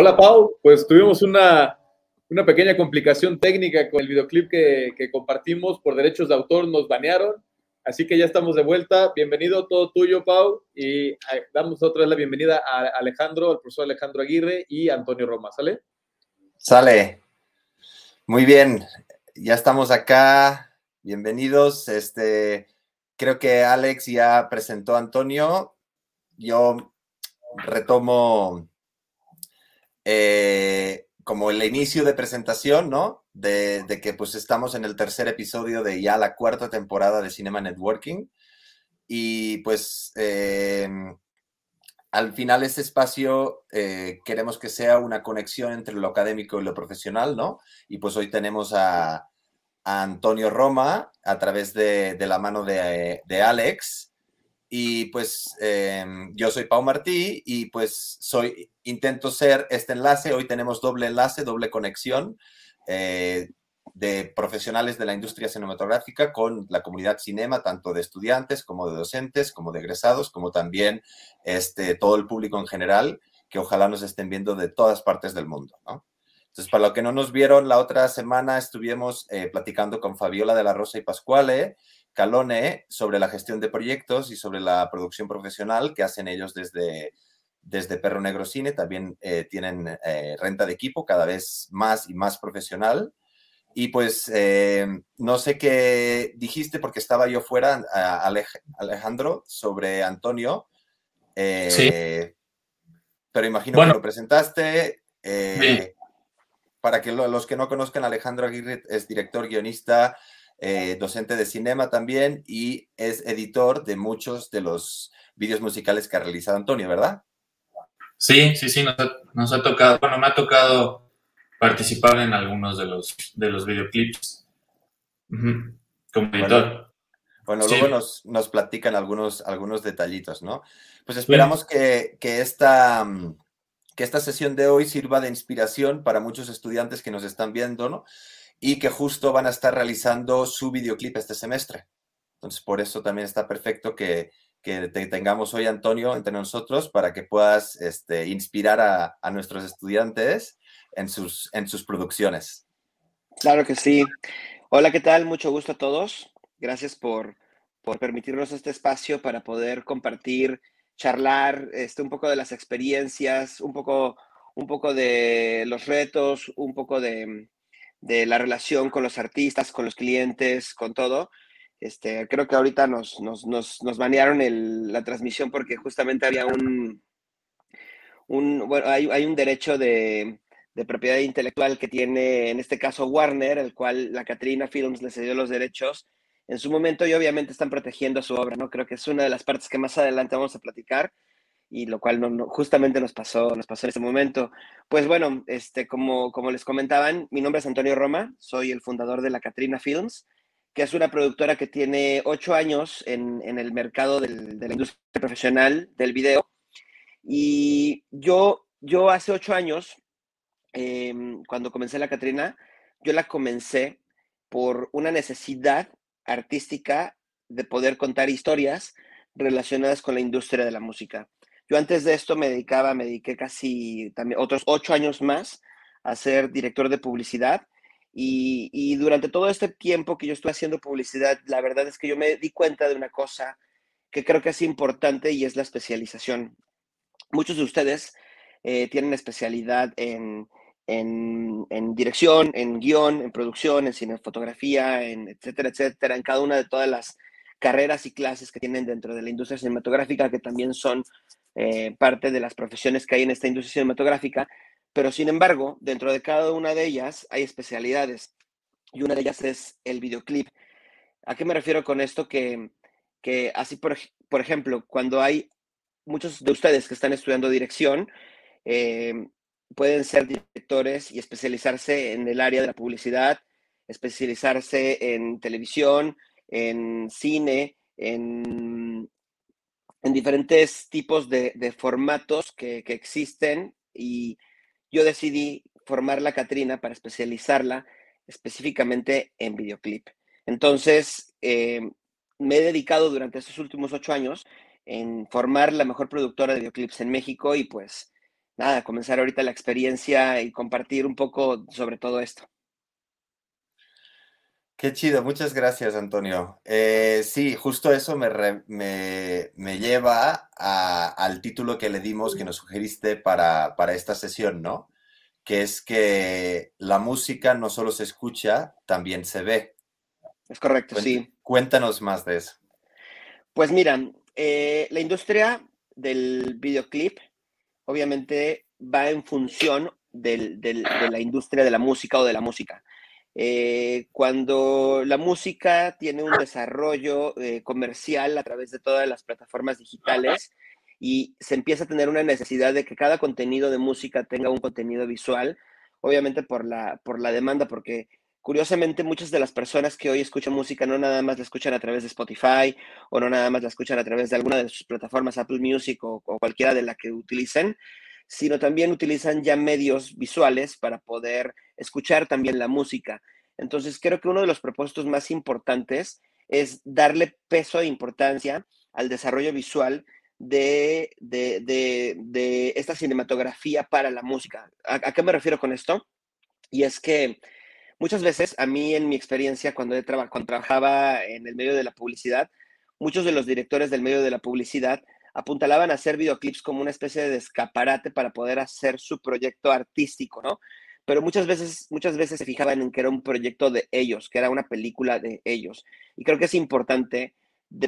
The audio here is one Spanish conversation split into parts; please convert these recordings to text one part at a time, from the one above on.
Hola Pau, pues tuvimos una, una pequeña complicación técnica con el videoclip que, compartimos por derechos de autor, nos banearon, así que ya estamos de vuelta. Bienvenido, todo tuyo Pau, y eh, damos otra vez la bienvenida a Alejandro, al profesor Alejandro Aguirre y Antonio Roma, ¿sale? Sale. Muy bien, ya estamos acá, bienvenidos. Este, creo que Alex ya presentó a Antonio. Yo retomo eh, como el inicio de presentación, ¿no? De, que pues estamos en el tercer episodio de ya la cuarta temporada de Cinema Networking. Y pues em, al final este espacio eh, queremos que sea una conexión entre lo académico y lo profesional, ¿no? Y pues hoy tenemos a, Antonio Roma a través de, la mano de, de Alex y pues em, yo soy Pau Martí y pues soy, intento ser este enlace. Hoy tenemos doble enlace, doble conexión eh, de profesionales de la industria cinematográfica con la comunidad cinema, tanto de estudiantes como de docentes, como de egresados, como también este, todo el público en general, que ojalá nos estén viendo de todas partes del mundo. Entonces, para los que no nos vieron, la otra semana estuvimos eh, platicando con Fabiola de la Rosa y Pascuale Calone sobre la gestión de proyectos y sobre la producción profesional que hacen ellos desde, desde Perro Negro Cine. También eh, tienen eh, renta de equipo cada vez más y más profesional. Y pues eh, no sé qué dijiste porque estaba yo fuera, Alejandro, sobre Antonio. sí. Pero imagino que lo presentaste. Para que los que no conozcan, Alejandro Aguirre es director, guionista, eh, docente de cinema también y es editor de muchos de los vídeos musicales que ha realizado Antonio, ¿verdad? Sí, sí, sí, nos ha, tocado, bueno, me ha tocado participar en algunos de los, de los videoclips como editor. Bueno, luego nos, nos, platican algunos, algunos detallitos, ¿no? Pues esperamos que, que, esta, que esta sesión de hoy sirva de inspiración para muchos estudiantes que nos están viendo, ¿no? y que justo van a estar realizando su videoclip este semestre. Entonces, por eso también está perfecto que, te tengamos hoy, Antonio, entre nosotros para que puedas este, inspirar a, nuestros estudiantes en sus, en sus producciones. Claro que sí. Hola, ¿qué tal? Mucho gusto a todos. Gracias por, por permitirnos este espacio para poder compartir, charlar este, un poco de las experiencias, un poco, un poco de los retos, un poco de, de la relación con los artistas, con los clientes, con todo. Este, creo que ahorita nos, nos, nos, nos banearon el, la transmisión porque justamente había un, un bueno, hay, hay un derecho de, de, propiedad intelectual que tiene, en este caso, Warner, el cual la Catrina Films le cedió los derechos en su momento y obviamente están protegiendo su obra, ¿no? Creo que es una de las partes que más adelante vamos a platicar y lo cual no, justamente nos pasó, nos pasó en ese momento. Pues bueno, este, como, como les comentaban, mi nombre es Antonio Roma, soy el fundador de la Catrina Films, que es una productora que tiene ocho años en, el mercado del, de la industria profesional del video. Y yo, yo hace ocho años, em, cuando comencé la Catrina, yo la comencé por una necesidad artística de poder contar historias relacionadas con la industria de la música. Yo antes de esto me dedicaba, me dediqué casi también otros ocho años más a ser director de publicidad. Y, durante todo este tiempo que yo estuve haciendo publicidad, la verdad es que yo me di cuenta de una cosa que creo que es importante y es la especialización. Muchos de ustedes eh, tienen especialidad en, en, en, dirección, en guion, en producción, en cinefotografía, en etcétera, etcétera, en cada una de todas las carreras y clases que tienen dentro de la industria cinematográfica, que también son eh, parte de las profesiones que hay en esta industria cinematográfica, pero sin embargo, dentro de cada una de ellas hay especialidades y una de ellas es el videoclip. ¿A qué me refiero con esto? Que, que así, por, por ejemplo, cuando hay muchos de ustedes que están estudiando dirección, eh, pueden ser directores y especializarse en el área de la publicidad, especializarse en televisión, en cine, en en diferentes tipos de, formatos que, existen y yo decidí formar la Catrina para especializarla específicamente en videoclip. Entonces, eh, me he dedicado durante estos últimos ocho años en formar la mejor productora de videoclips en México y pues nada, comenzar ahorita la experiencia y compartir un poco sobre todo esto. Qué chido, muchas gracias, Antonio. Eh, sí, justo eso me, me, lleva al título que le dimos, que nos sugeriste para, para esta sesión, ¿no? Que es que la música no solo se escucha, también se ve. Es correcto, sí. Cuéntanos más de eso. Pues mira, eh, la industria del videoclip obviamente va en función de la industria de la música o de la música. Eh, cuando la música tiene un desarrollo eh, comercial a través de todas las plataformas digitales y se empieza a tener una necesidad de que cada contenido de música tenga un contenido visual, obviamente por la, por la demanda, porque curiosamente muchas de las personas que hoy escuchan música no nada más la escuchan a través de Spotify o no nada más la escuchan a través de alguna de sus plataformas Apple Music o, o cualquiera de la que utilicen, sino también utilizan ya medios visuales para poder escuchar también la música. Entonces, creo que uno de los propósitos más importantes es darle peso e importancia al desarrollo visual de, esta cinematografía para la música. ¿A, qué me refiero con esto? Y es que muchas veces, a mí en mi experiencia, cuando trabajaba en el medio de la publicidad, muchos de los directores del medio de la publicidad apuntalaban a hacer videoclips como una especie de escaparate para poder hacer su proyecto artístico, ¿no? Pero muchas veces, muchas veces se fijaban en que era un proyecto de ellos, que era una película de ellos. Y creo que es importante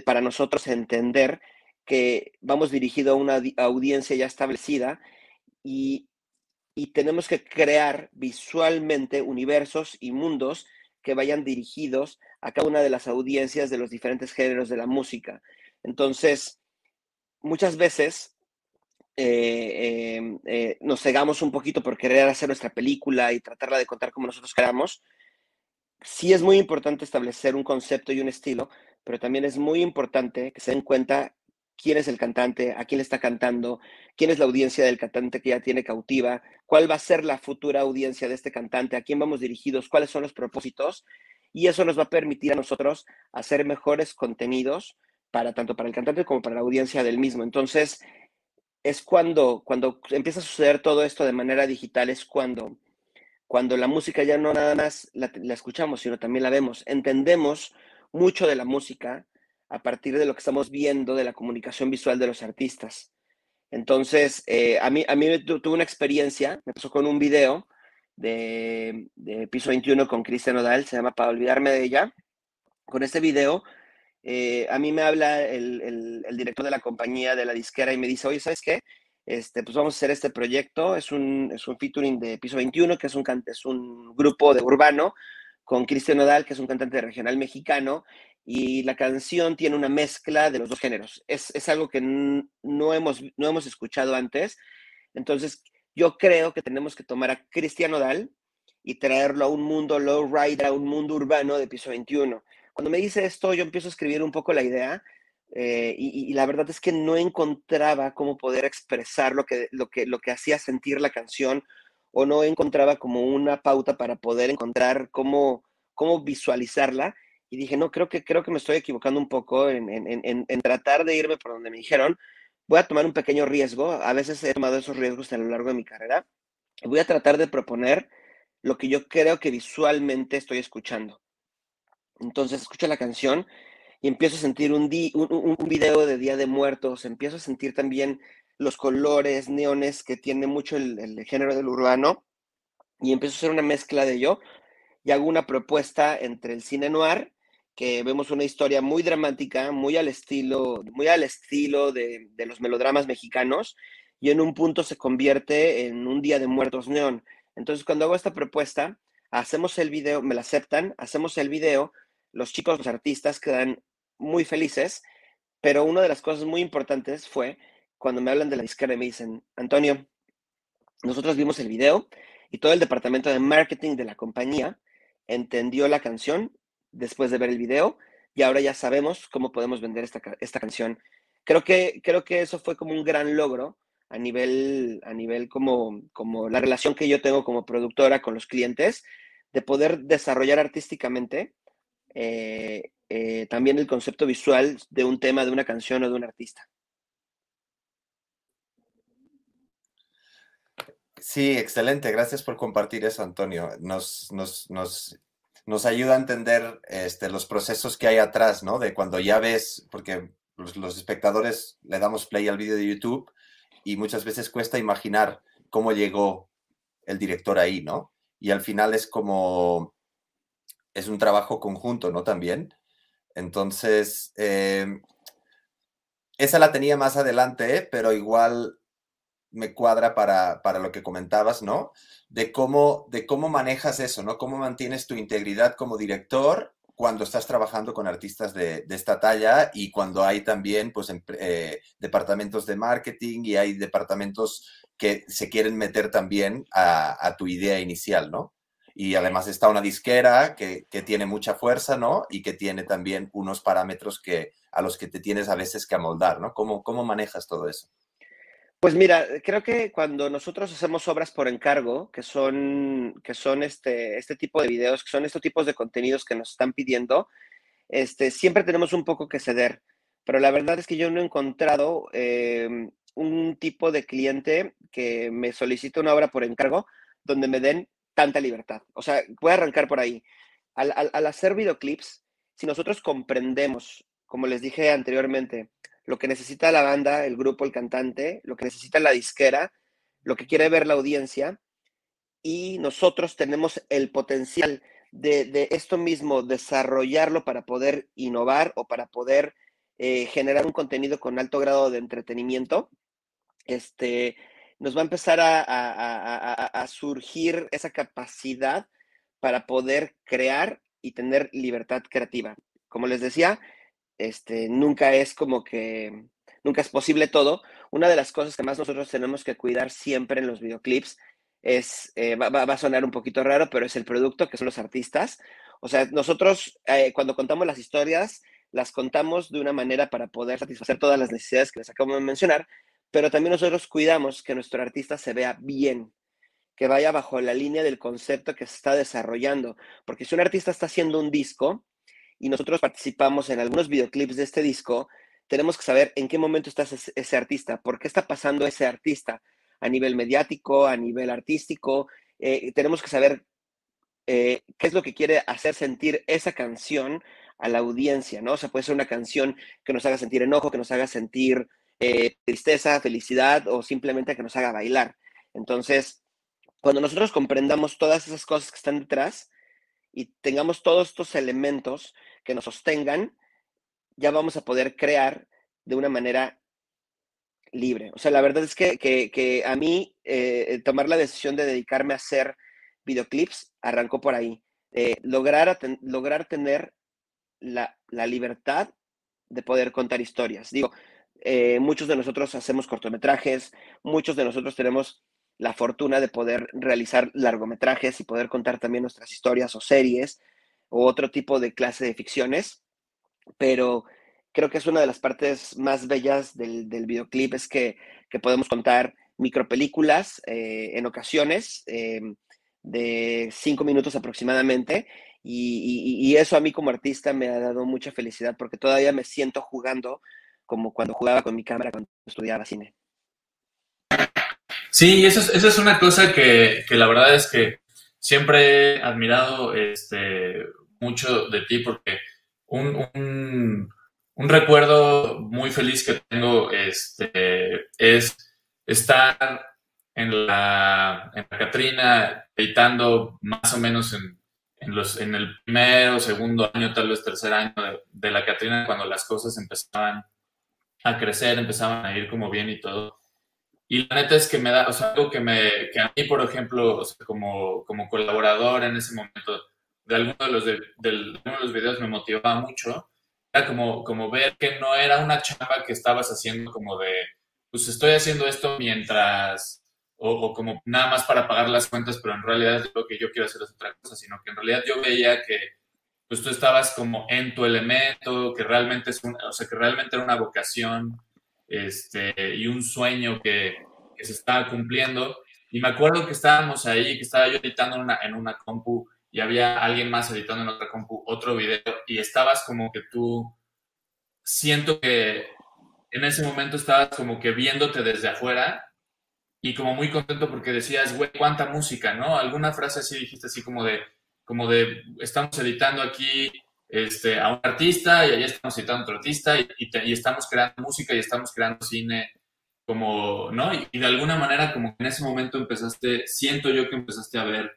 para nosotros entender que vamos dirigido a una audiencia ya establecida y, y tenemos que crear visualmente universos y mundos que vayan dirigidos a cada una de las audiencias de los diferentes géneros de la música. Entonces, muchas veces eh, em, eh, nos cegamos un poquito por querer hacer nuestra película y tratarla de contar como nosotros queramos. Sí es muy importante establecer un concepto y un estilo, pero también es muy importante que se den cuenta quién es el cantante, a quién le está cantando, quién es la audiencia del cantante que ya tiene cautiva, cuál va a ser la futura audiencia de este cantante, a quién vamos dirigidos, cuáles son los propósitos. Y eso nos va a permitir a nosotros hacer mejores contenidos para tanto para el cantante como para la audiencia del mismo. Entonces, es cuando, cuando empieza a suceder todo esto de manera digital, es cuando, cuando la música ya no nada más la, escuchamos, sino también la vemos. Entendemos mucho de la música a partir de lo que estamos viendo de la comunicación visual de los artistas. Entonces, eh, a mí, a mí tuve una experiencia, me pasó con un video de, de Piso 21 con Cristian Odal, se llama Para olvidarme de ella. Con este video eh, a mí me habla el, director de la compañía, de la disquera, y me dice, oye, ¿sabes qué? Este, pues vamos a hacer este proyecto, es un, es featuring de Piso 21, que es un, grupo de urbano, con Cristian Nodal, que es un cantante regional mexicano, y la canción tiene una mezcla de los dos géneros. Es, algo que no hemos, no hemos escuchado antes. Entonces, yo creo que tenemos que tomar a Cristian Nodal y traerlo a un mundo low rider, a un mundo urbano de Piso 21 cuando me dice esto, yo empiezo a escribir un poco la idea eh, y, la verdad es que no encontraba cómo poder expresar lo que, lo, que, lo que hacía sentir la canción o no encontraba como una pauta para poder encontrar cómo, cómo visualizarla. Y dije, no, creo que, creo que me estoy equivocando un poco en, en, en, tratar de irme por donde me dijeron. Voy a tomar un pequeño riesgo. A veces he tomado esos riesgos a lo largo de mi carrera. Voy a tratar de proponer lo que yo creo que visualmente estoy escuchando. Entonces escucho la canción y empiezo a sentir un, un, video de Día de Muertos, empiezo a sentir también los colores neones que tiene mucho el, género del urbano y empiezo a hacer una mezcla de ello y hago una propuesta entre el cine noir, que vemos una historia muy dramática, muy al estilo, muy al estilo de, de los melodramas mexicanos, y en un punto se convierte en un Día de Muertos neón. Entonces, cuando hago esta propuesta, hacemos el video, me la aceptan, hacemos el video, los chicos, los artistas quedan muy felices, pero una de las cosas muy importantes fue cuando me hablan de la disquera y me dicen, Antonio, nosotros vimos el video y todo el departamento de marketing de la compañía entendió la canción después de ver el video y ahora ya sabemos cómo podemos vender esta, esta canción. Creo que, creo que eso fue como un gran logro a nivel, a nivel como, como la relación que yo tengo como productora con los clientes, de poder desarrollar artísticamente eh, eh, también el concepto visual de un tema, de una canción o de un artista. Sí, excelente. Gracias por compartir eso, Antonio. Nos, nos, nos, nos ayuda a entender este, los procesos que hay atrás, ¿no? De cuando ya ves, porque los, los espectadores le damos play al vídeo de YouTube y muchas veces cuesta imaginar cómo llegó el director ahí, ¿no? Y al final es como, es un trabajo conjunto, ¿no? También. Entonces, em, esa la tenía más adelante, pero igual me cuadra para, para, lo que comentabas, ¿no? De cómo, de cómo manejas eso, ¿no? Cómo mantienes tu integridad como director cuando estás trabajando con artistas de, esta talla y cuando hay también, pues, eh, departamentos de marketing y hay departamentos que se quieren meter también a tu idea inicial, ¿no? Y además está una disquera que, que, tiene mucha fuerza, ¿no? Y que tiene también unos parámetros que, a los que te tienes a veces que amoldar, ¿no? ¿Cómo, cómo manejas todo eso? Pues mira, creo que cuando nosotros hacemos obras por encargo, que son, que son este, este tipo de videos, que son estos tipos de contenidos que nos están pidiendo, este, siempre tenemos un poco que ceder. Pero la verdad es que yo no he encontrado eh, un tipo de cliente que me solicite una obra por encargo donde me den tanta libertad. O sea, voy a arrancar por ahí. Al, al, al hacer videoclips, si nosotros comprendemos, como les dije anteriormente, lo que necesita la banda, el grupo, el cantante, lo que necesita la disquera, lo que quiere ver la audiencia, y nosotros tenemos el potencial de, esto mismo, desarrollarlo para poder innovar o para poder eh, generar un contenido con alto grado de entretenimiento, este, nos va a empezar a, a, a, a surgir esa capacidad para poder crear y tener libertad creativa. Como les decía, este, nunca es como que, nunca es posible todo. Una de las cosas que más nosotros tenemos que cuidar siempre en los videoclips es, eh, va, va, a sonar un poquito raro, pero es el producto, que son los artistas. O sea, nosotros eh, cuando contamos las historias, las contamos de una manera para poder satisfacer todas las necesidades que les acabo de mencionar, pero también nosotros cuidamos que nuestro artista se vea bien, que vaya bajo la línea del concepto que se está desarrollando, porque si un artista está haciendo un disco, y nosotros participamos en algunos videoclips de este disco, tenemos que saber en qué momento está ese, artista, por qué está pasando ese artista a nivel mediático, a nivel artístico. Eh, tenemos que saber eh, qué es lo que quiere hacer sentir esa canción a la audiencia, ¿no? O sea, puede ser una canción que nos haga sentir enojo, que nos haga sentir eh, tristeza, felicidad o simplemente que nos haga bailar. Entonces, cuando nosotros comprendamos todas esas cosas que están detrás y tengamos todos estos elementos, que nos sostengan, ya vamos a poder crear de una manera libre. O sea, la verdad es que, que, que a mí eh, tomar la decisión de dedicarme a hacer videoclips arrancó por ahí. Eh, lograr, lograr tener la, la, libertad de poder contar historias. Digo, eh, muchos de nosotros hacemos cortometrajes, muchos de nosotros tenemos la fortuna de poder realizar largometrajes y poder contar también nuestras historias o series o otro tipo de clase de ficciones, pero creo que es una de las partes más bellas del, del videoclip, es que, podemos contar micropelículas eh, en ocasiones eh, de cinco minutos aproximadamente, y, eso a mí como artista me ha dado mucha felicidad porque todavía me siento jugando como cuando jugaba con mi cámara cuando estudiaba cine. Sí, eso es, eso es una cosa que, que la verdad es que siempre he admirado este, mucho de ti porque un, un, recuerdo muy feliz que tengo este, es estar en la, en la Catrina editando más o menos en, en, los, en el primero, segundo año, tal vez tercer año de, de, la Catrina, cuando las cosas empezaban a crecer, empezaban a ir como bien y todo. Y la neta es que me da, o sea, algo que, me, que a mí, por ejemplo, o sea, como, como colaborador en ese momento, de alguno de los, de, de, de, los videos me motivaba mucho, era como, como ver que no era una chamba que estabas haciendo como de, pues estoy haciendo esto mientras, o, o, como nada más para pagar las cuentas, pero en realidad lo que yo quiero hacer es otra cosa, sino que en realidad yo veía que pues tú estabas como en tu elemento, que realmente es un, o sea, que realmente era una vocación este, y un sueño que, que se estaba cumpliendo. Y me acuerdo que estábamos ahí, que estaba yo editando una, en una compu y había alguien más editando en otra compu otro video y estabas como que tú, siento que en ese momento estabas como que viéndote desde afuera y como muy contento porque decías, güey, cuánta música, ¿no? Alguna frase así dijiste así como de, como de, estamos editando aquí este, a un artista y allá estamos editando a otro artista y, y, estamos creando música y estamos creando cine como, ¿no? Y, de alguna manera como en ese momento empezaste, siento yo que empezaste a ver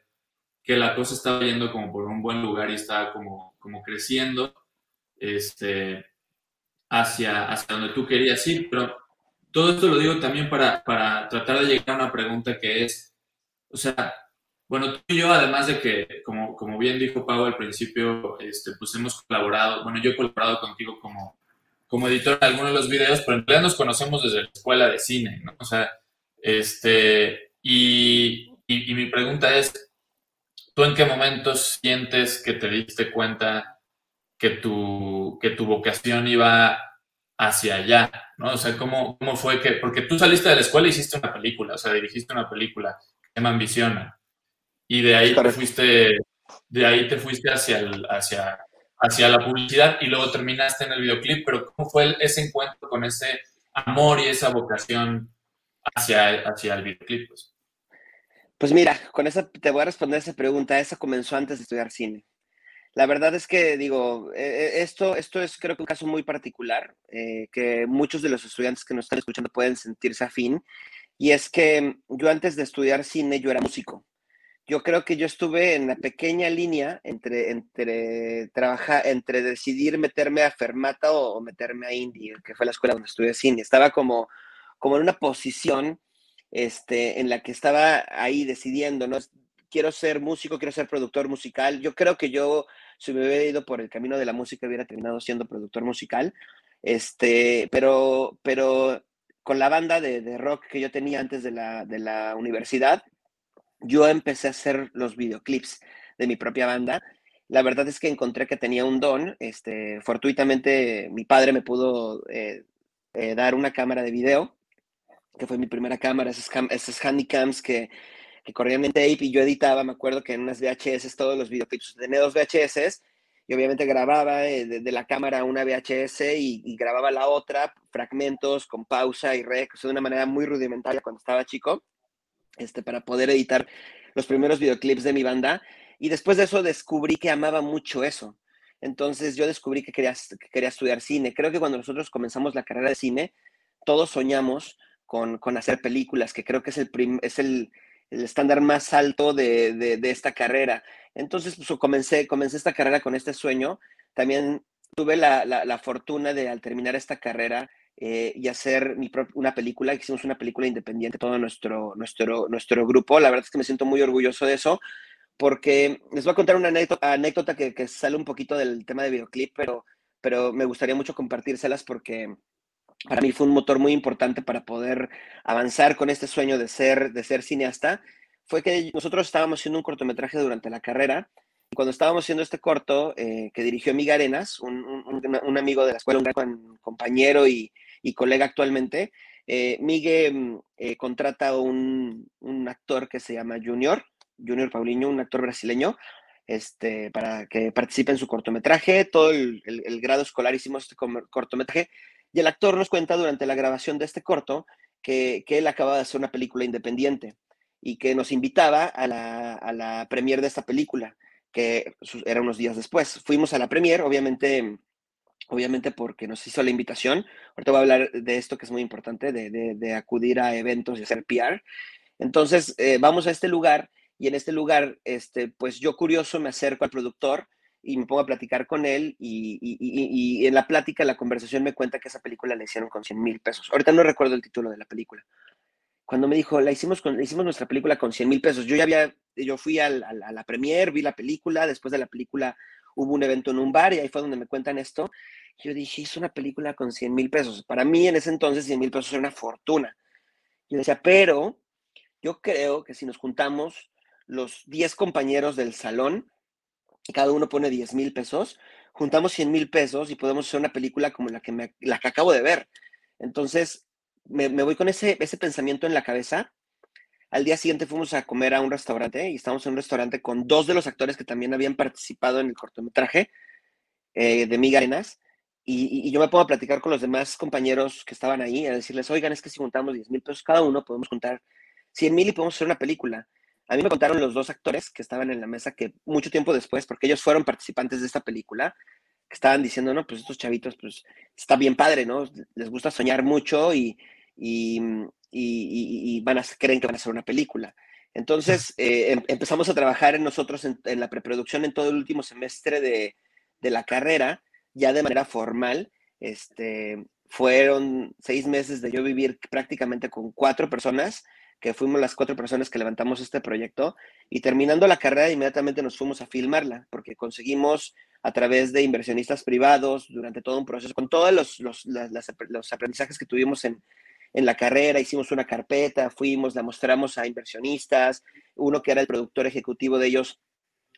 que la cosa estaba yendo como por un buen lugar y estaba como, como creciendo este, hacia, hacia donde tú querías ir, pero todo esto lo digo también para, para tratar de llegar a una pregunta que es, o sea, bueno, tú y yo, además de que, como, como bien dijo Pau al principio, este, pues hemos colaborado, bueno, yo he colaborado contigo como, como editor en algunos de los videos, pero en realidad nos conocemos desde la escuela de cine, ¿no? O sea, este, y, y, y mi pregunta es, ¿tú en qué momentos sientes que te diste cuenta que tu, que tu vocación iba hacia allá, ¿no? O sea, ¿cómo, ¿cómo fue que, porque tú saliste de la escuela y hiciste una película, o sea, dirigiste una película que se llama Ambiciona, y de ahí te fuiste, de ahí te fuiste hacia, el, hacia, hacia la publicidad y luego terminaste en el videoclip, pero ¿cómo fue ese encuentro con ese amor y esa vocación hacia, hacia el videoclip? Pues? pues mira, con esa te voy a responder esa pregunta. Esa comenzó antes de estudiar cine. La verdad es que, digo, eh, eh, esto, esto es creo que un caso muy particular, eh, que muchos de los estudiantes que nos están escuchando pueden sentirse afín, y es que yo antes de estudiar cine, yo era músico. Yo creo que yo estuve en la pequeña línea entre, entre, trabajar, entre decidir meterme a Fermata o, meterme a Indie, que fue la escuela donde estudié cine. Estaba como, como en una posición este, en la que estaba ahí decidiendo, ¿no? Quiero ser músico, quiero ser productor musical. Yo creo que yo si me hubiera ido por el camino de la música, hubiera terminado siendo productor musical. Este, pero, pero con la banda de, rock que yo tenía antes de la, de la universidad, yo empecé a hacer los videoclips de mi propia banda. La verdad es que encontré que tenía un don. Este, fortuitamente, mi padre me pudo eh, eh, dar una cámara de video, que fue mi primera cámara, esas, esas handycams que que corrían en tape y yo editaba, me acuerdo que en unas VHS todos los videoclips, tenía dos VHS y obviamente grababa eh, de, la cámara una VHS y, grababa la otra, fragmentos con pausa y rec, de una manera muy rudimentaria cuando estaba chico, este, para poder editar los primeros videoclips de mi banda. Y después de eso descubrí que amaba mucho eso. Entonces yo descubrí que quería, que quería estudiar cine. Creo que cuando nosotros comenzamos la carrera de cine, todos soñamos con, con hacer películas, que creo que es el, es el, el estándar más alto de, esta carrera. Entonces, pues, comencé, comencé esta carrera con este sueño. También tuve la, fortuna de, al terminar esta carrera, eh, y hacer mi una película, hicimos una película independiente, todo nuestro, nuestro, nuestro grupo. La verdad es que me siento muy orgulloso de eso, porque les voy a contar una anécdota, anécdota que, que, sale un poquito del tema de videoclip, pero, pero me gustaría mucho compartírselas porque para mí fue un motor muy importante para poder avanzar con este sueño de ser, de ser cineasta, fue que nosotros estábamos haciendo un cortometraje durante la carrera. Cuando estábamos haciendo este corto, eh, que dirigió Miguel Arenas, un, un, amigo de la escuela, un gran compañero y, y colega actualmente, eh, Miguel mm, eh, contrata un, un, actor que se llama Junior, Junior Paulinho, un actor brasileño, este, para que participe en su cortometraje. Todo el, el grado escolar hicimos este cortometraje y el actor nos cuenta durante la grabación de este corto que, él acaba de hacer una película independiente y que nos invitaba a la, a la premier de esta película, que era unos días después. Fuimos a la premier, obviamente, obviamente porque nos hizo la invitación. Ahorita voy a hablar de esto que es muy importante, de, acudir a eventos y hacer PR. Entonces, eh, vamos a este lugar y en este lugar, este, pues yo curioso me acerco al productor y me pongo a platicar con él y, y, en la plática, la conversación me cuenta que esa película la hicieron con 100 mil pesos. Ahorita no recuerdo el título de la película. Cuando me dijo, la hicimos, con, hicimos nuestra película con 100 mil pesos, yo ya había, yo fui a la premier, vi la película, después de la película hubo un evento en un bar y ahí fue donde me cuentan esto. Yo dije, es una película con 100 mil pesos. Para mí en ese entonces 100 mil pesos era una fortuna. Yo decía, pero yo creo que si nos juntamos los 10 compañeros del salón, cada uno pone 10 mil pesos, juntamos 100 mil pesos y podemos hacer una película como la que, me, la que acabo de ver. Entonces, me, voy con ese, ese pensamiento en la cabeza. Al día siguiente fuimos a comer a un restaurante y estábamos en un restaurante con dos de los actores que también habían participado en el cortometraje eh, de Miga Arenas. Y, yo me pongo a platicar con los demás compañeros que estaban ahí, a decirles, oigan, es que si juntamos 10 mil pesos cada uno, podemos juntar 100 mil y podemos hacer una película. A mí me contaron los dos actores que estaban en la mesa que mucho tiempo después, porque ellos fueron participantes de esta película, que estaban diciendo, no, pues estos chavitos, pues está bien padre, ¿no? Les gusta soñar mucho y, y, y, van a, creen que van a hacer una película. Entonces eh, em, empezamos a trabajar en nosotros en, la preproducción en todo el último semestre de, de, la carrera, ya de manera formal. Este, fueron seis meses de yo vivir prácticamente con cuatro personas que fuimos las cuatro personas que levantamos este proyecto y terminando la carrera inmediatamente nos fuimos a filmarla porque conseguimos a través de inversionistas privados durante todo un proceso, con todos los, los, los aprendizajes que tuvimos en, en la carrera, hicimos una carpeta, fuimos, la mostramos a inversionistas, uno que era el productor ejecutivo de ellos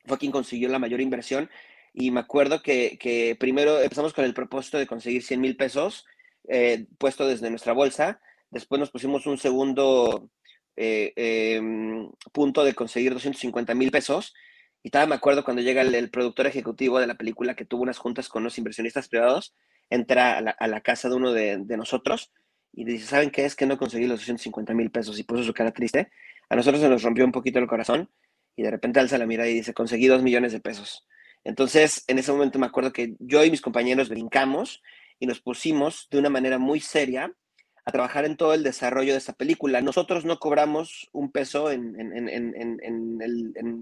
fue quien consiguió la mayor inversión y me acuerdo que, que primero empezamos con el propósito de conseguir 100 mil pesos eh, puesto desde nuestra bolsa, después nos pusimos un segundo eh, em, punto de conseguir 250 mil pesos. Y todavía me acuerdo cuando llega el, productor ejecutivo de la película que tuvo unas juntas con los inversionistas privados, entra a la, casa de uno de, nosotros y dice, ¿saben qué es que no conseguí los 250 mil pesos? Y puso su cara triste. A nosotros se nos rompió un poquito el corazón y de repente alza la mira y dice, conseguí dos millones de pesos. Entonces, en ese momento me acuerdo que yo y mis compañeros brincamos y nos pusimos de una manera muy seria a trabajar en todo el desarrollo de esta película. Nosotros no cobramos un peso en,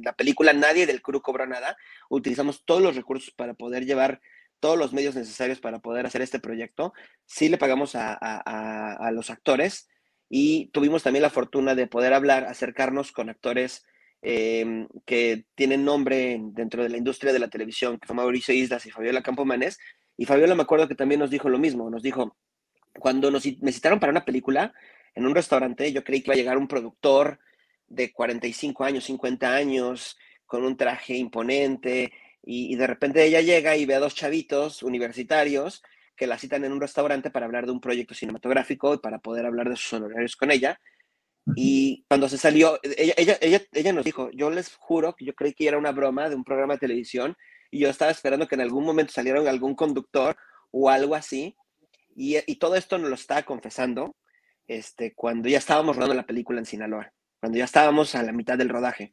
la película, nadie del crew cobra nada. Utilizamos todos los recursos para poder llevar todos los medios necesarios para poder hacer este proyecto. Sí le pagamos a, los actores y tuvimos también la fortuna de poder hablar, acercarnos con actores em, que tienen nombre dentro de la industria de la televisión, que son Mauricio Islas y Fabiola Campomanes. Y Fabiola me acuerdo que también nos dijo lo mismo, nos dijo, cuando nos, me citaron para una película en un restaurante, yo creí que iba a llegar un productor de 45 años, 50 años, con un traje imponente, y, de repente ella llega y ve a dos chavitos universitarios que la citan en un restaurante para hablar de un proyecto cinematográfico y para poder hablar de sus honorarios con ella. Y cuando se salió, ella, ella, ella, ella nos dijo, yo les juro que yo creí que era una broma de un programa de televisión y yo estaba esperando que en algún momento saliera algún conductor o algo así y, todo esto nos lo estaba confesando este, cuando ya estábamos rodando la película en Sinaloa, cuando ya estábamos a la mitad del rodaje.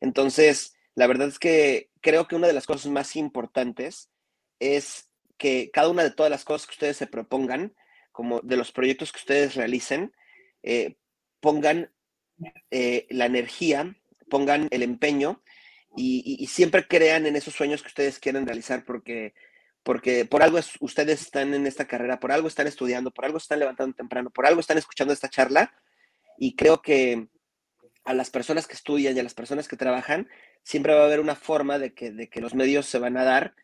Entonces, la verdad es que creo que una de las cosas más importantes es que cada una de todas las cosas que ustedes se propongan, como de los proyectos que ustedes realicen, eh, pongan eh, la energía, pongan el empeño y, siempre crean en esos sueños que ustedes quieren realizar, porque porque por algo ustedes están en esta carrera, por algo están estudiando, por algo están levantando temprano, por algo están escuchando esta charla y creo que a las personas que estudian y a las personas que trabajan siempre va a haber una forma de que, de que los medios se van a dar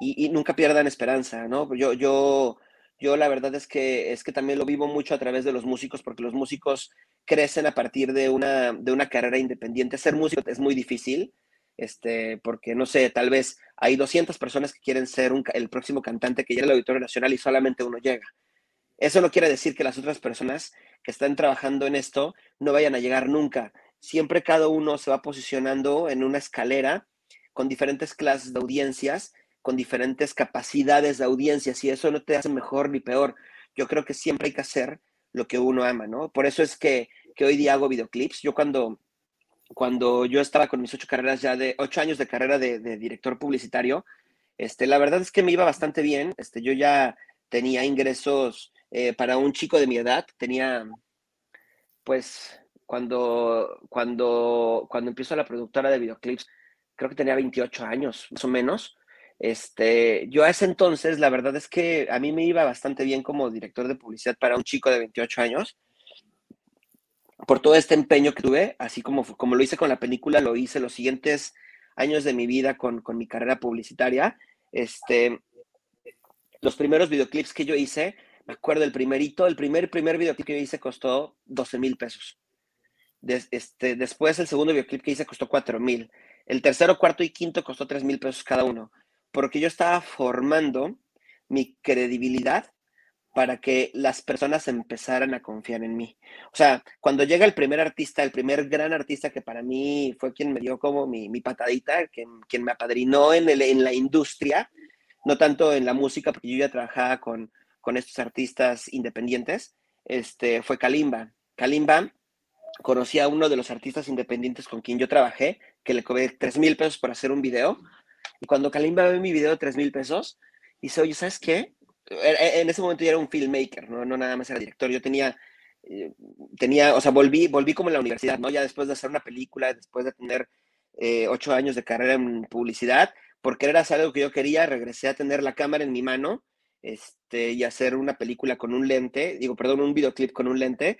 y, nunca pierdan esperanza, ¿no? Yo, yo, yo la verdad es que, es que también lo vivo mucho a través de los músicos porque los músicos crecen a partir de una, de una carrera independiente. Ser músico es muy difícil este, porque no sé, tal vez hay 200 personas que quieren ser el próximo cantante que llega al Auditorio Nacional y solamente uno llega. Eso no quiere decir que las otras personas que están trabajando en esto no vayan a llegar nunca. Siempre cada uno se va posicionando en una escalera con diferentes clases de audiencias, con diferentes capacidades de audiencias y eso no te hace mejor ni peor. Yo creo que siempre hay que hacer lo que uno ama, ¿no? Por eso es que, que hoy día hago videoclips. Yo cuando cuando yo estaba con mis ocho carreras ya de ocho años de carrera de, director publicitario, este, la verdad es que me iba bastante bien. Este, yo ya tenía ingresos eh, para un chico de mi edad, tenía, pues, cuando, cuando, cuando empiezo la productora de videoclips, creo que tenía 28 años, más o menos. Este, yo a ese entonces, la verdad es que a mí me iba bastante bien como director de publicidad para un chico de 28 años por todo este empeño que tuve, así como, como lo hice con la película, lo hice los siguientes años de mi vida con, mi carrera publicitaria. Este, los primeros videoclips que yo hice, me acuerdo el primerito, el primer, primer videoclip que yo hice costó 12 mil pesos. Este, después el segundo videoclip que hice costó 4 mil. El tercero, cuarto y quinto costó 3 mil pesos cada uno, porque yo estaba formando mi credibilidad para que las personas empezaran a confiar en mí. O sea, cuando llega el primer artista, el primer gran artista que para mí fue quien me dio como mi, patadita, quien, quien, me apadrinó en, la industria, no tanto en la música, porque yo ya trabajaba con, con estos artistas independientes, este, fue Kalimba. Kalimba conocí a uno de los artistas independientes con quien yo trabajé, que le cobré 3 mil pesos para hacer un video. Y cuando Kalimba ve mi video de 3 mil pesos, dice, oye, ¿sabes qué? En ese momento yo era un filmmaker, ¿no? no nada más era director. Yo tenía, eh, tenía, o sea, volví, volví como en la universidad, ¿no? Ya después de hacer una película, después de tener eh, ocho años de carrera en publicidad, porque era algo que yo quería, regresé a tener la cámara en mi mano este, y hacer una película con un lente, digo, perdón, un videoclip con un lente.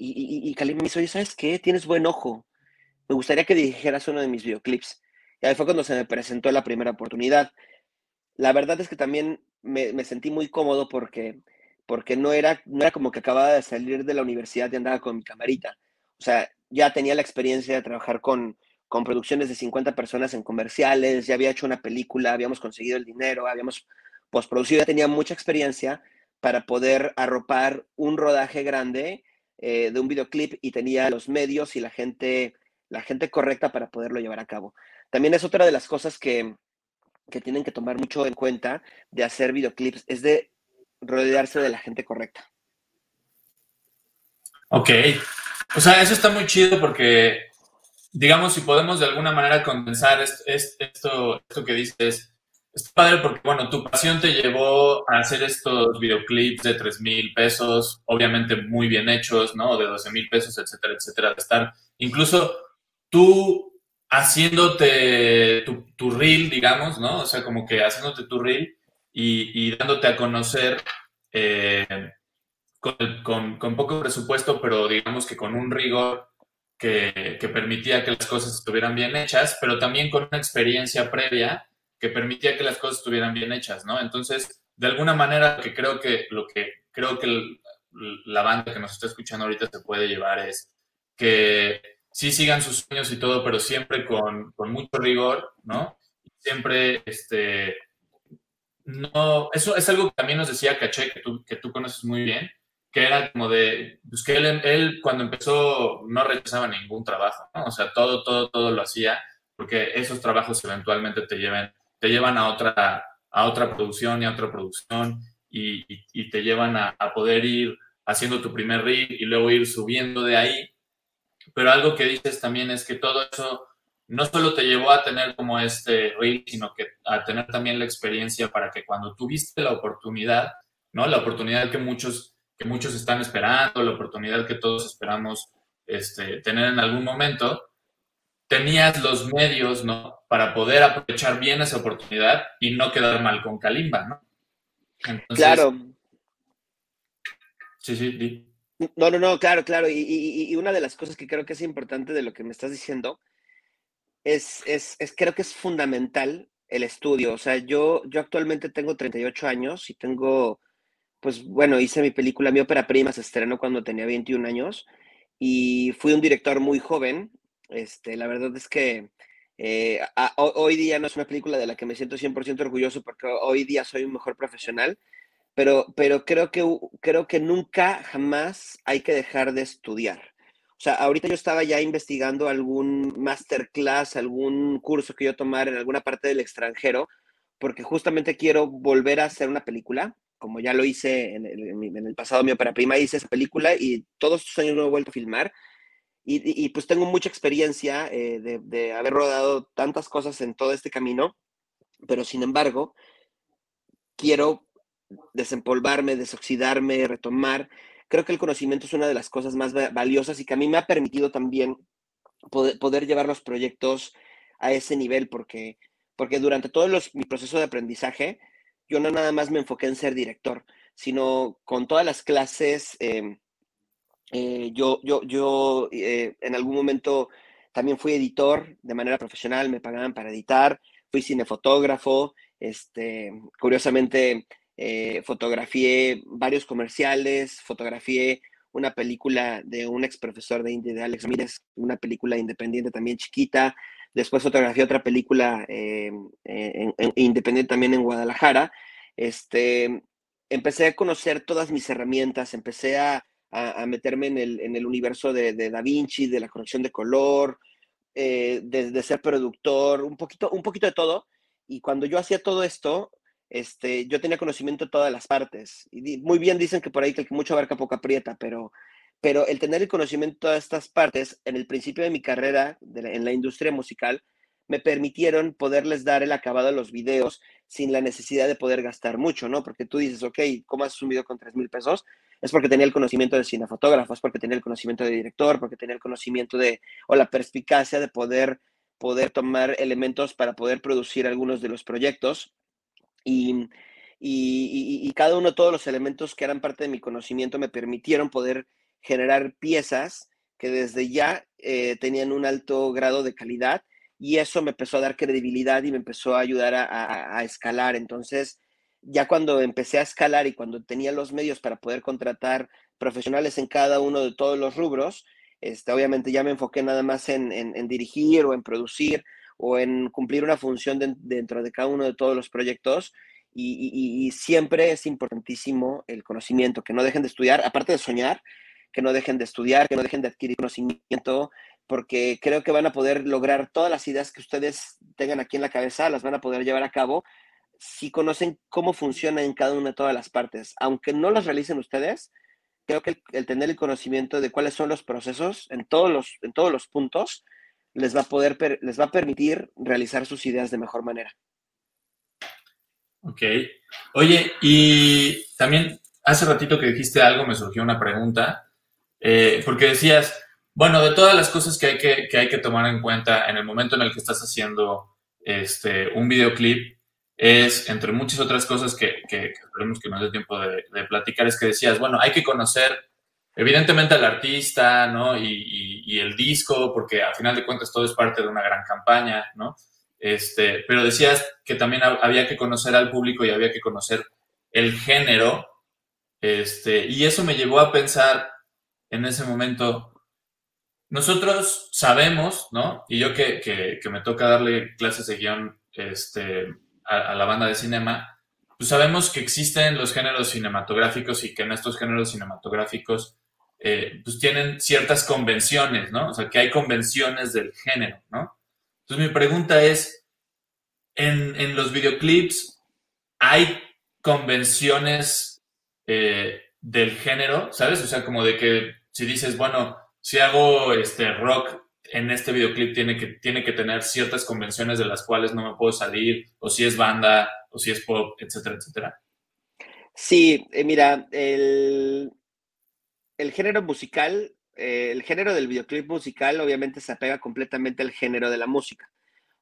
Y, y, y me dijo, oye, ¿sabes qué? Tienes buen ojo. Me gustaría que dijeras uno de mis videoclips. Y ahí fue cuando se me presentó la primera oportunidad. La verdad es que también me, me sentí muy cómodo porque, porque no, era, no era como que acababa de salir de la universidad y andaba con mi camarita. O sea, ya tenía la experiencia de trabajar con, con producciones de 50 personas en comerciales, ya había hecho una película, habíamos conseguido el dinero, habíamos postproducido, ya tenía mucha experiencia para poder arropar un rodaje grande eh, de un videoclip y tenía los medios y la gente, la gente correcta para poderlo llevar a cabo. También es otra de las cosas que, que tienen que tomar mucho en cuenta de hacer videoclips, es de rodearse de la gente correcta. Ok, o sea, eso está muy chido porque digamos, si podemos de alguna manera condensar esto, esto, esto que dices, es padre porque, bueno, tu pasión te llevó a hacer estos videoclips de 3 mil pesos, obviamente muy bien hechos, ¿no? De 12 mil pesos, etcétera, etcétera, de estar, incluso tú haciéndote tu, reel, digamos, ¿no? O sea, como que haciéndote tu reel y, y dándote a conocer eh, con, con poco presupuesto, pero digamos que con un rigor que, permitía que las cosas estuvieran bien hechas, pero también con una experiencia previa que permitía que las cosas estuvieran bien hechas, ¿no? Entonces, de alguna manera, que creo que lo que creo que la banda que nos está escuchando ahorita se puede llevar es que sí sigan sus sueños y todo, pero siempre con, con mucho rigor, ¿no? Siempre, este, no, eso es algo que también nos decía Caché, que tú, que tú conoces muy bien, que era como de, pues que él, él, cuando empezó no rechazaba ningún trabajo, ¿no? O sea, todo, todo, todo lo hacía, porque esos trabajos eventualmente te llevan, te llevan a otra, a otra producción y a otra producción y, te llevan a, a, poder ir haciendo tu primer rig y luego ir subiendo de ahí. Pero algo que dices también es que todo eso no solo te llevó a tener como este rig, sino que a tener también la experiencia para que cuando tuviste la oportunidad, ¿no? La oportunidad que muchos que muchos están esperando, la oportunidad que todos esperamos este, tener en algún momento, tenías los medios, ¿no? Para poder aprovechar bien esa oportunidad y no quedar mal con Kalimba, ¿no? claro. Sí, sí, No, no, no, claro, claro. Y, una de las cosas que creo que es importante de lo que me estás diciendo es, es, es, creo que es fundamental el estudio. O sea, yo, yo actualmente tengo 38 años y tengo pues bueno, hice mi película, mi ópera prima se estrenó cuando tenía 21 años y fui un director muy joven. Este, la verdad es que eh, hoy día no es una película de la que me siento 100% orgulloso porque hoy día soy un mejor profesional, pero, pero creo, que, creo que nunca, jamás hay que dejar de estudiar. O sea, ahorita yo estaba ya investigando algún masterclass, algún curso que yo tomar en alguna parte del extranjero, porque justamente quiero volver a hacer una película como ya lo hice en el, pasado, mi ópera prima, hice esa película y todos estos años no he vuelto a filmar. Y, pues tengo mucha experiencia eh, de, haber rodado tantas cosas en todo este camino, pero sin embargo, quiero desempolvarme, desoxidarme, retomar. Creo que el conocimiento es una de las cosas más valiosas y que a mí me ha permitido también poder, llevar los proyectos a ese nivel, porque, porque durante todo los, mi proceso de aprendizaje, yo no nada más me enfoqué en ser director, sino con todas las clases, em, eh, yo, yo, yo eh, en algún momento también fui editor de manera profesional, me pagaban para editar, fui cinefotógrafo, este, curiosamente eh, fotografié varios comerciales, fotografié una película de un ex profesor de India, de Alex Mírez, una película independiente también chiquita, Después fotografié otra película independiente también en Guadalajara. Este, empecé a conocer todas mis herramientas, empecé a, meterme en el, universo de, Da Vinci, de la corrección de color, eh, de, ser productor, un poquito, un poquito de todo. Y cuando yo hacía todo esto, este, yo tenía conocimiento de todas las partes. Y muy bien dicen que por ahí que el que mucho abarca poco aprieta, pero, pero el tener el conocimiento de todas estas partes en el principio de mi carrera en la industria musical me permitieron poderles dar el acabado a los videos sin la necesidad de poder gastar mucho, ¿no? Porque tú dices, ok, ¿cómo haces un video con 3 mil pesos? Es porque tenía el conocimiento de cinefotógrafo, es porque tenía el conocimiento de director, porque tenía el conocimiento de, o la perspicacia de poder, poder tomar elementos para poder producir algunos de los proyectos. Y, y, cada uno todos los elementos que eran parte de mi conocimiento me permitieron poder generar piezas que desde ya eh, tenían un alto grado de calidad y eso me empezó a dar credibilidad y me empezó a ayudar a, escalar. Entonces, ya cuando empecé a escalar y cuando tenía los medios para poder contratar profesionales en cada uno de todos los rubros, este, obviamente ya me enfoqué nada más en, dirigir o en producir o en cumplir una función dentro de cada uno de todos los proyectos. Y, y, siempre es importantísimo el conocimiento, que no dejen de estudiar, aparte de soñar, que no dejen de estudiar, que no dejen de adquirir conocimiento, porque creo que van a poder lograr todas las ideas que ustedes tengan aquí en la cabeza, las van a poder llevar a cabo si conocen cómo funciona en cada una de todas las partes. Aunque no las realicen ustedes, creo que el, tener el conocimiento de cuáles son los procesos en todos los, en todos los puntos les va a poder, les va a permitir realizar sus ideas de mejor manera. Ok. Oye, y también hace ratito que dijiste algo, me surgió una pregunta, eh, porque decías, bueno, de todas las cosas que hay que, que hay que tomar en cuenta en el momento en el que estás haciendo este, un videoclip, es, entre muchas otras cosas que, que, esperemos que nos dé tiempo de, platicar, es que decías, bueno, hay que conocer evidentemente al artista, ¿no? Y, y, el disco, porque al final de cuentas todo es parte de una gran campaña, ¿no? Este, pero decías que también había que conocer al público y había que conocer el género, este, y eso me llevó a pensar en ese momento, nosotros sabemos, ¿no? Y yo que, que, me toca darle clases de guion este, a, la banda de cinema, pues sabemos que existen los géneros cinematográficos y que en estos géneros cinematográficos eh, pues tienen ciertas convenciones, ¿no? O sea, que hay convenciones del género, ¿no? Entonces mi pregunta es, en, en los videoclips hay convenciones eh, del género, ¿sabes? O sea, como de que si dices, bueno, si hago este rock en este videoclip tiene que, tiene que tener ciertas convenciones de las cuales no me puedo salir, o si es banda, o si es pop, etcétera, etcétera. Sí, eh, mira, el, el, género musical, eh, el género del videoclip musical obviamente se apega completamente al género de la música.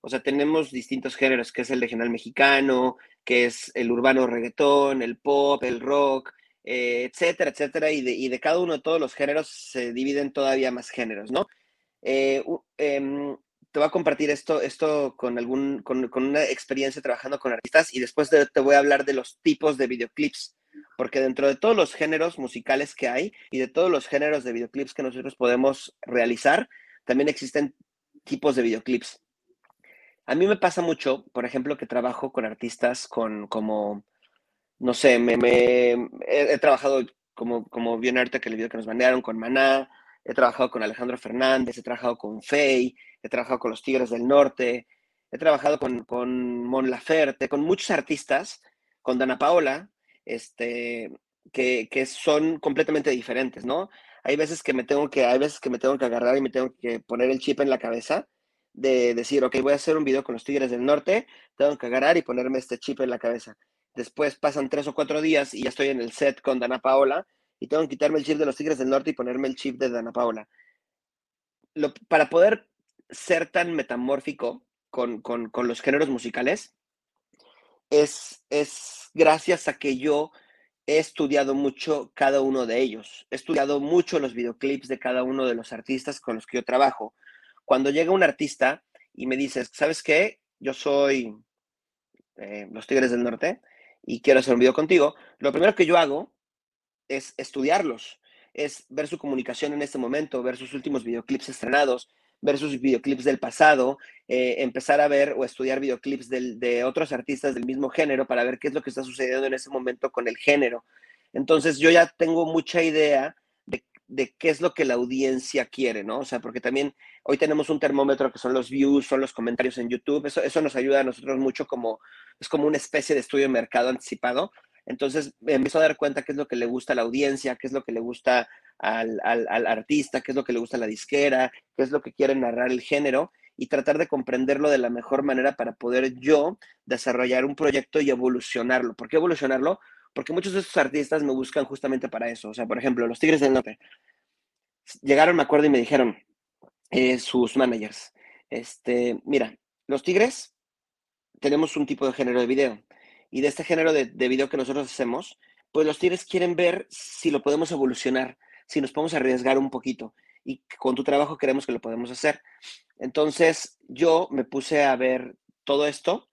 O sea, tenemos distintos géneros, que es el regional mexicano, que es el urbano reggaetón, el pop, el rock, eh, etcétera, etcétera, y de, y de, cada uno de todos los géneros se dividen todavía más géneros, ¿no? Eh, em, te voy a compartir esto, esto con, algún, con, una experiencia trabajando con artistas y después te, voy a hablar de los tipos de videoclips, porque dentro de todos los géneros musicales que hay y de todos los géneros de videoclips que nosotros podemos realizar, también existen tipos de videoclips. A mí me pasa mucho, por ejemplo, que trabajo con artistas con como no sé, me, he, trabajado como, como bien ahorita que el video que nos mandaron con Maná, he trabajado con Alejandro Fernández, he trabajado con Fey, he trabajado con los Tigres del Norte, he trabajado con, con Mon Laferte, con muchos artistas, con Dana Paola, este, que, que, son completamente diferentes, ¿no? Hay veces que me tengo que, hay veces que me tengo que agarrar y me tengo que poner el chip en la cabeza de decir, ok, voy a hacer un video con los Tigres del Norte, tengo que agarrar y ponerme este chip en la cabeza. Después pasan tres o cuatro días y ya estoy en el set con Dana Paola y tengo que quitarme el chip de los Tigres del Norte y ponerme el chip de Dana Paola. para poder ser tan metamórfico con, los géneros musicales, es, es gracias a que yo he estudiado mucho cada uno de ellos. He estudiado mucho los videoclips de cada uno de los artistas con los que yo trabajo. Cuando llega un artista y me dices, ¿sabes qué? Yo soy eh, los Tigres del Norte y quiero hacer un video contigo, lo primero que yo hago es estudiarlos, es ver su comunicación en este momento, ver sus últimos videoclips estrenados, ver sus videoclips del pasado, eh, empezar a ver o estudiar videoclips de otros artistas del mismo género para ver qué es lo que está sucediendo en ese momento con el género. Entonces yo ya tengo mucha idea de, qué es lo que la audiencia quiere, ¿no? O sea, porque también hoy tenemos un termómetro que son los views, son los comentarios en YouTube, eso, eso nos ayuda a nosotros mucho como, es como una especie de estudio de mercado anticipado. Entonces me empiezo a dar cuenta qué es lo que le gusta a la audiencia, qué es lo que le gusta al, al, artista, qué es lo que le gusta a la disquera, qué es lo que quiere narrar el género y tratar de comprenderlo de la mejor manera para poder yo desarrollar un proyecto y evolucionarlo. ¿Por qué evolucionarlo? Porque muchos de estos artistas me buscan justamente para eso. O sea, por ejemplo, los Tigres del Norte. Llegaron, me acuerdo, y me dijeron, eh, sus managers, este, mira, los Tigres tenemos un tipo de género de video. Y de este género de, de video que nosotros hacemos, pues los Tigres quieren ver si lo podemos evolucionar, si nos podemos arriesgar un poquito. Y con tu trabajo queremos que lo podemos hacer. Entonces yo me puse a ver todo esto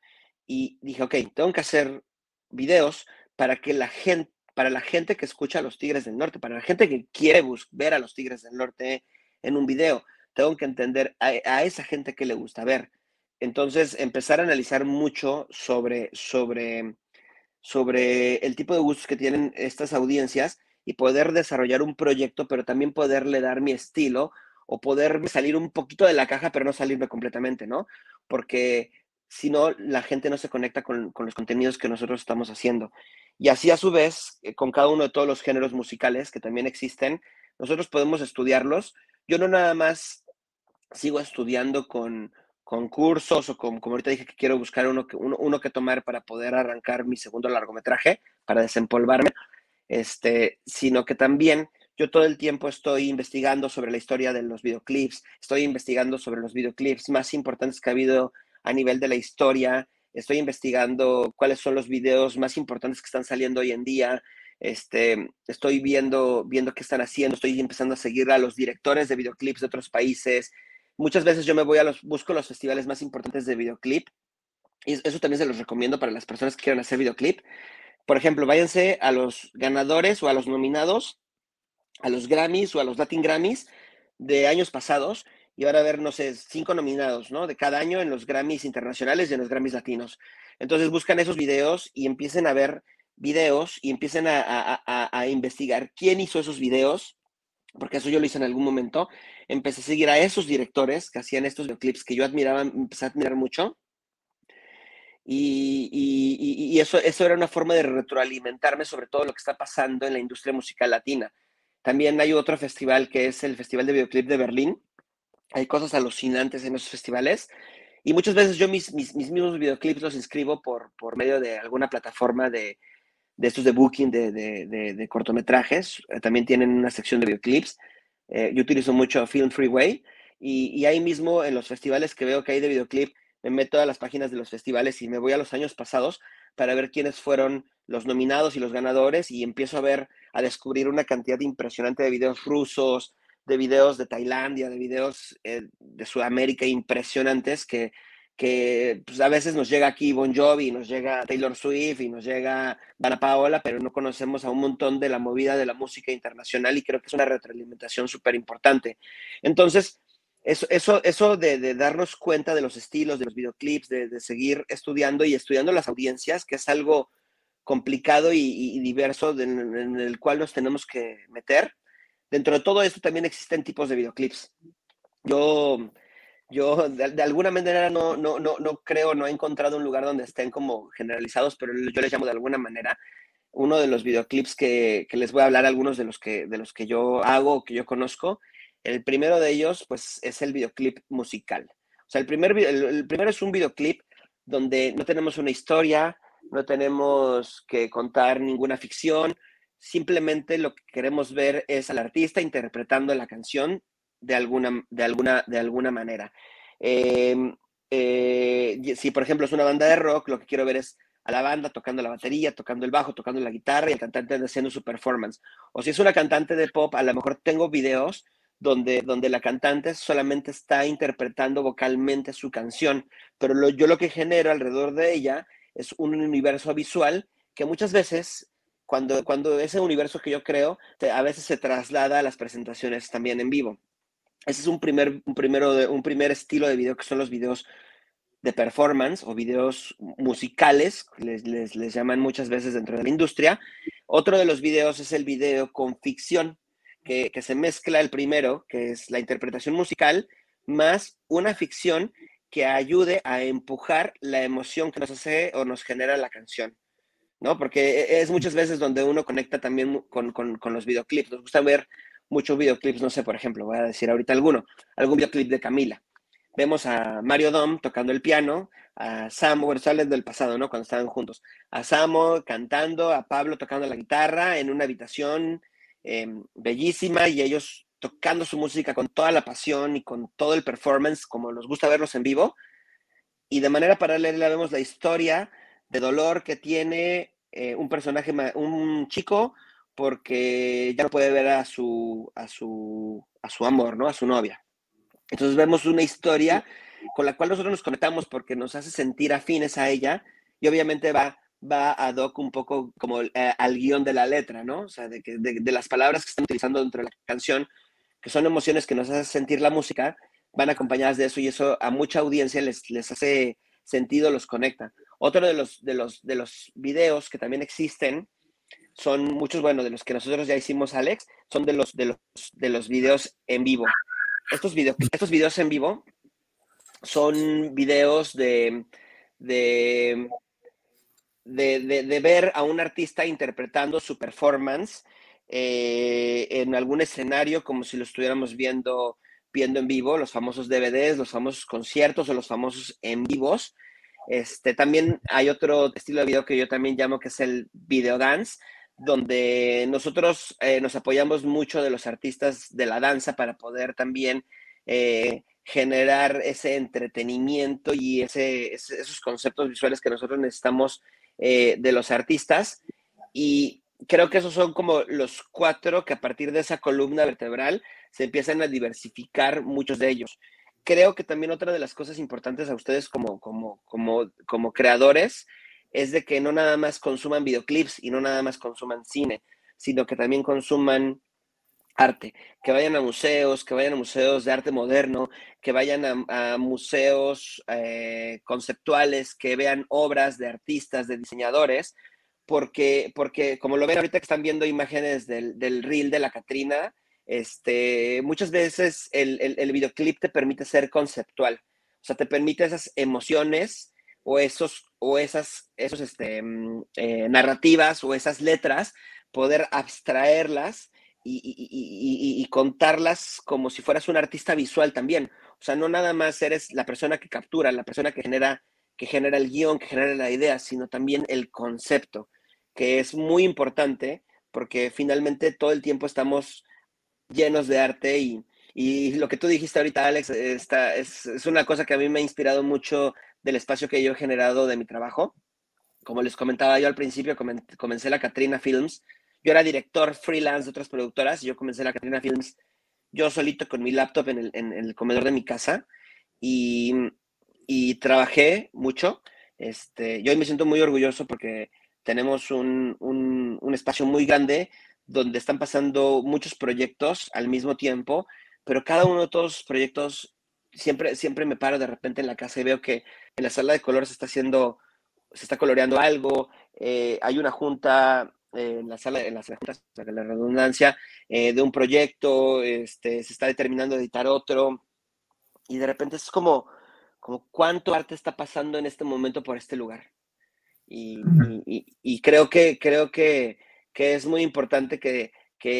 y dije, ok, tengo que hacer videos para que la gente, para la gente que escucha a los Tigres del Norte, para la gente que quiere ver a los Tigres del Norte en un video, tengo que entender a esa gente que le gusta ver. Entonces, empezar a analizar mucho sobre, sobre, sobre el tipo de gustos que tienen estas audiencias y poder desarrollar un proyecto, pero también poderle dar mi estilo o poder salir un poquito de la caja, pero no salirme completamente, ¿no? Porque si no, la gente no se conecta con, con, los contenidos que nosotros estamos haciendo. Y así a su vez, eh, con cada uno de todos los géneros musicales que también existen, nosotros podemos estudiarlos. Yo no nada más sigo estudiando con, con cursos o con, como ahorita dije que quiero buscar uno que, uno, uno que tomar para poder arrancar mi segundo largometraje, para desempolvarme, este, sino que también yo todo el tiempo estoy investigando sobre la historia de los videoclips, estoy investigando sobre los videoclips más importantes que ha habido a nivel de la historia, estoy investigando cuáles son los videos más importantes que están saliendo hoy en día, este, estoy viendo, viendo qué están haciendo, estoy empezando a seguir a los directores de videoclips de otros países, Muchas veces yo me voy a los, busco los festivales más importantes de videoclip. Y eso también se los recomiendo para las personas que quieran hacer videoclip. Por ejemplo, váyanse a los ganadores o a los nominados, a los Grammys o a los Latin Grammys de años pasados y van a ver, no sé, cinco nominados, ¿no? De cada año en los Grammys internacionales y en los Grammys latinos. Entonces buscan esos videos y empiecen a ver videos y empiecen a, a, a investigar quién hizo esos videos, porque eso yo lo hice en algún momento, empecé a seguir a esos directores que hacían estos videoclips que yo admiraba, empecé a admirar mucho. Y, y, y, eso, eso era una forma de retroalimentarme sobre todo lo que está pasando en la industria musical latina. También hay otro festival que es el Festival de Videoclip de Berlín. Hay cosas alucinantes en esos festivales. Y muchas veces yo mis, mis, mis mismos videoclips los inscribo por, por medio de alguna plataforma de, de estos de booking de, de, de, cortometrajes. También tienen una sección de videoclips. Eh, yo utilizo mucho Film Freeway y, y, ahí mismo en los festivales que veo que hay de videoclip, me meto a las páginas de los festivales y me voy a los años pasados para ver quiénes fueron los nominados y los ganadores y empiezo a ver, a descubrir una cantidad impresionante de videos rusos, de videos de Tailandia, de videos eh, de Sudamérica impresionantes que, que pues, a veces nos llega aquí Bon Jovi, nos llega Taylor Swift y nos llega Dana Paola, pero no conocemos a un montón de la movida de la música internacional y creo que es una retroalimentación súper importante. Entonces, eso, eso, eso de, darnos cuenta de los estilos, de los videoclips, de, seguir estudiando y estudiando las audiencias, que es algo complicado y, y diverso en, en el cual nos tenemos que meter. Dentro de todo esto también existen tipos de videoclips. Yo yo de, alguna manera no, no, no, no creo, no he encontrado un lugar donde estén como generalizados, pero yo les llamo de alguna manera. Uno de los videoclips que, que les voy a hablar, algunos de los que, de los que yo hago, que yo conozco, el primero de ellos, pues, es el videoclip musical. O sea, el, primer, el primero es un videoclip donde no tenemos una historia, no tenemos que contar ninguna ficción, simplemente lo que queremos ver es al artista interpretando la canción de alguna, de alguna, de alguna manera. Eh, eh, si, por ejemplo, es una banda de rock, lo que quiero ver es a la banda tocando la batería, tocando el bajo, tocando la guitarra y el cantante haciendo su performance. O si es una cantante de pop, a lo mejor tengo videos donde, donde la cantante solamente está interpretando vocalmente su canción, pero lo, yo lo que genero alrededor de ella es un universo visual que muchas veces, cuando, cuando ese universo que yo creo, a veces se traslada a las presentaciones también en vivo. Ese es un primer, un, primero un primer estilo de video que son los videos de performance o videos musicales, les, les, les, llaman muchas veces dentro de la industria. Otro de los videos es el video con ficción, que, que, se mezcla el primero, que es la interpretación musical, más una ficción que ayude a empujar la emoción que nos hace o nos genera la canción. ¿no? Porque e, es muchas veces donde uno conecta también con, con, los videoclips. Nos gusta ver muchos videoclips, no sé, por ejemplo, voy a decir ahorita alguno, algún videoclip de Camila. Vemos a Mario Dom tocando el piano, a Samo, bueno, salen del pasado, ¿no? Cuando estaban juntos. A Samo cantando, a Pablo tocando la guitarra en una habitación em, bellísima y ellos tocando su música con toda la pasión y con todo el performance, como nos gusta verlos en vivo. Y de manera paralela vemos la historia de dolor que tiene eh, un personaje, un chico, porque ya no puede ver a su, a su, a su amor, ¿no? A su novia. Entonces vemos una historia con la cual nosotros nos conectamos porque nos hace sentir afines a ella y obviamente va, va a doc un poco como eh, al guion de la letra, ¿no? O sea, de, de, de, las palabras que están utilizando dentro de la canción, que son emociones que nos hacen sentir la música, van acompañadas de eso y eso a mucha audiencia les, les hace sentido, los conecta. Otro de los, de, los, de los videos que también existen son muchos, bueno, de los que nosotros ya hicimos, Alex, son de los, de los, de los videos en vivo. Estos, video, estos videos en vivo son videos de, de, de, ver a un artista interpretando su performance eh, en algún escenario como si lo estuviéramos viendo viendo en vivo, los famosos DVDs, los famosos conciertos o los famosos en vivos. Este, también hay otro estilo de video que yo también llamo que es el video dance, donde nosotros eh, nos apoyamos mucho de los artistas de la danza para poder también eh, generar ese entretenimiento y ese, esos conceptos visuales que nosotros necesitamos eh, de los artistas. Y creo que esos son como los cuatro que a partir de esa columna vertebral se empiezan a diversificar muchos de ellos. Creo que también otra de las cosas importantes a ustedes como, como, como, como creadores es de que no nada más consuman videoclips y no nada más consuman cine, sino que también consuman arte, que vayan a museos, que vayan a museos de arte moderno, que vayan a, museos eh, conceptuales, que vean obras de artistas, de diseñadores, porque, porque como lo ven ahorita que están viendo imágenes del, del reel de la Catrina, este, muchas veces el, el, videoclip te permite ser conceptual, o sea, te permite esas emociones o esos, o esas esos, este, mm, eh, narrativas o esas letras, poder abstraerlas y, contarlas como si fueras un artista visual también. O sea, no nada más eres la persona que captura, la persona que genera, que genera el guion, que genera la idea, sino también el concepto que es muy importante porque finalmente todo el tiempo estamos llenos de arte y, lo que tú dijiste ahorita, Alex, esta, es, una cosa que a mí me ha inspirado mucho del espacio que yo he generado de mi trabajo. Como les comentaba yo al principio, comencé la Katrina Films. Yo era director freelance de otras productoras y yo comencé la Katrina Films yo solito con mi laptop en el, comedor de mi casa y, y, trabajé mucho. Este, yo me siento muy orgulloso porque tenemos un, un, espacio muy grande donde están pasando muchos proyectos al mismo tiempo, pero cada uno de estos proyectos siempre, siempre me paro de repente en la casa y veo que en la sala de color se está haciendo, se está coloreando algo, eh, hay una junta eh, en la sala, en las juntas, de la redundancia, eh, de un proyecto, este, se está determinando editar otro, y de repente es como, como cuánto arte está pasando en este momento por este lugar. Y, creo que, creo que, es muy importante que,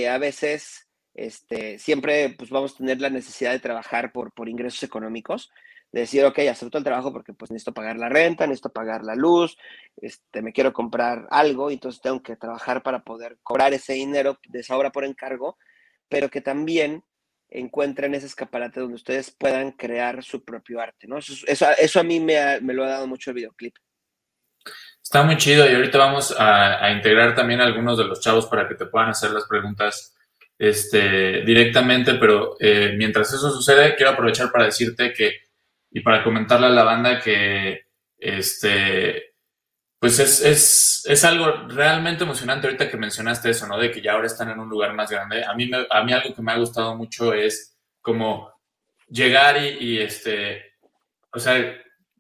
a veces este, siempre pues, vamos a tener la necesidad de trabajar por, por ingresos económicos, decir, ok, acepto el trabajo porque pues necesito pagar la renta, necesito pagar la luz, este, me quiero comprar algo, entonces tengo que trabajar para poder cobrar ese dinero de esa obra por encargo, pero que también encuentren ese escaparate donde ustedes puedan crear su propio arte, ¿no? Eso, eso, a mí me, me, lo ha dado mucho el videoclip. Está muy chido y ahorita vamos a, integrar también a algunos de los chavos para que te puedan hacer las preguntas este, directamente, pero eh, mientras eso sucede, quiero aprovechar para decirte que y para comentarle a la banda que este, pues es, es, es, algo realmente emocionante ahorita que mencionaste eso, ¿no? De que ya ahora están en un lugar más grande. A mí, a mí algo que me ha gustado mucho es como llegar y, y este, o sea,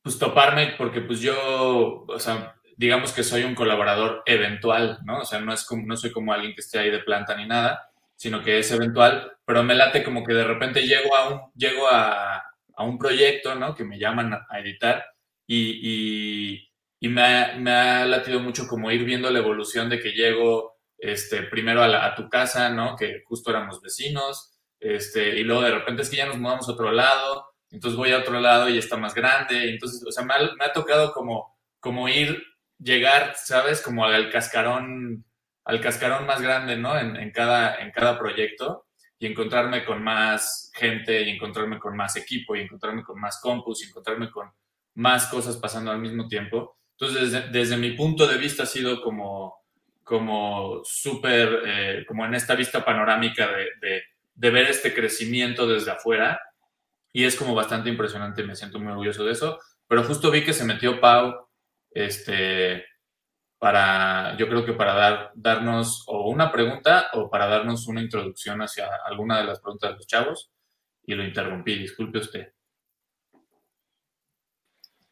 pues toparme porque pues yo, o sea, digamos que soy un colaborador eventual, ¿no? O sea, no, es como, no soy como alguien que esté ahí de planta ni nada, sino que es eventual, pero me late como que de repente llego a un, llego a, a un proyecto, ¿no? Que me llaman a editar y, y me ha, me ha, latido mucho como ir viendo la evolución de que llego este, primero a, tu casa, ¿no? Que justo éramos vecinos, este, y luego de repente es que ya nos mudamos a otro lado, entonces voy a otro lado y está más grande, entonces, o sea, me ha, tocado como, como ir, llegar, ¿sabes? Como al cascarón, al cascarón más grande, ¿no? En, cada, en cada proyecto y encontrarme con más gente y encontrarme con más equipo y encontrarme con más compus y encontrarme con más cosas pasando al mismo tiempo. Entonces, desde, desde mi punto de vista ha sido como, como súper, eh, como en esta vista panorámica de, de, de, ver este crecimiento desde afuera y es como bastante impresionante, me siento muy orgulloso de eso, pero justo vi que se metió Pau, este, para, yo creo que para dar, darnos o una pregunta o para darnos una introducción hacia alguna de las preguntas de los chavos y lo interrumpí, disculpe usted.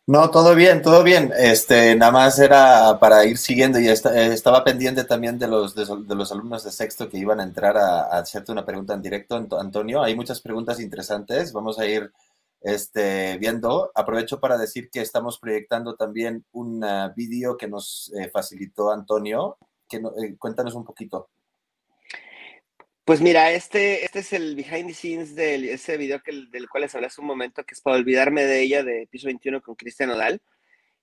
No, todo bien, todo bien. Este, nada más era para ir siguiendo y esta, estaba pendiente también de los, de, los alumnos de sexto que iban a entrar a, a, hacerte una pregunta en directo, Antonio. Hay muchas preguntas interesantes. Vamos a ir este, viendo. Aprovecho para decir que estamos proyectando también un uh, vídeo que nos eh, facilitó Antonio. Que eh, cuéntanos un poquito. Pues mira, este, este es el behind the scenes de ese video que, del cual les hablé hace un momento, que es para olvidarme de ella, de piso 21 con Cristian Odal.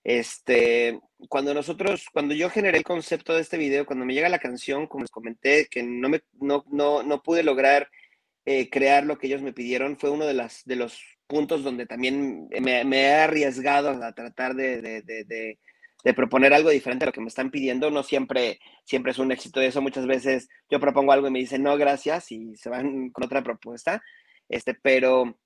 Este, cuando nosotros, cuando yo generé el concepto de este video, cuando me llega la canción, como les comenté, que no, me, no, no, no pude lograr eh, crear lo que ellos me pidieron, fue uno de, las, de los puntos donde también me, he arriesgado a tratar de, proponer algo diferente a lo que me están pidiendo. No siempre, siempre es un éxito eso. Muchas veces yo propongo algo y me dicen no, gracias, y se van con otra propuesta. Este, pero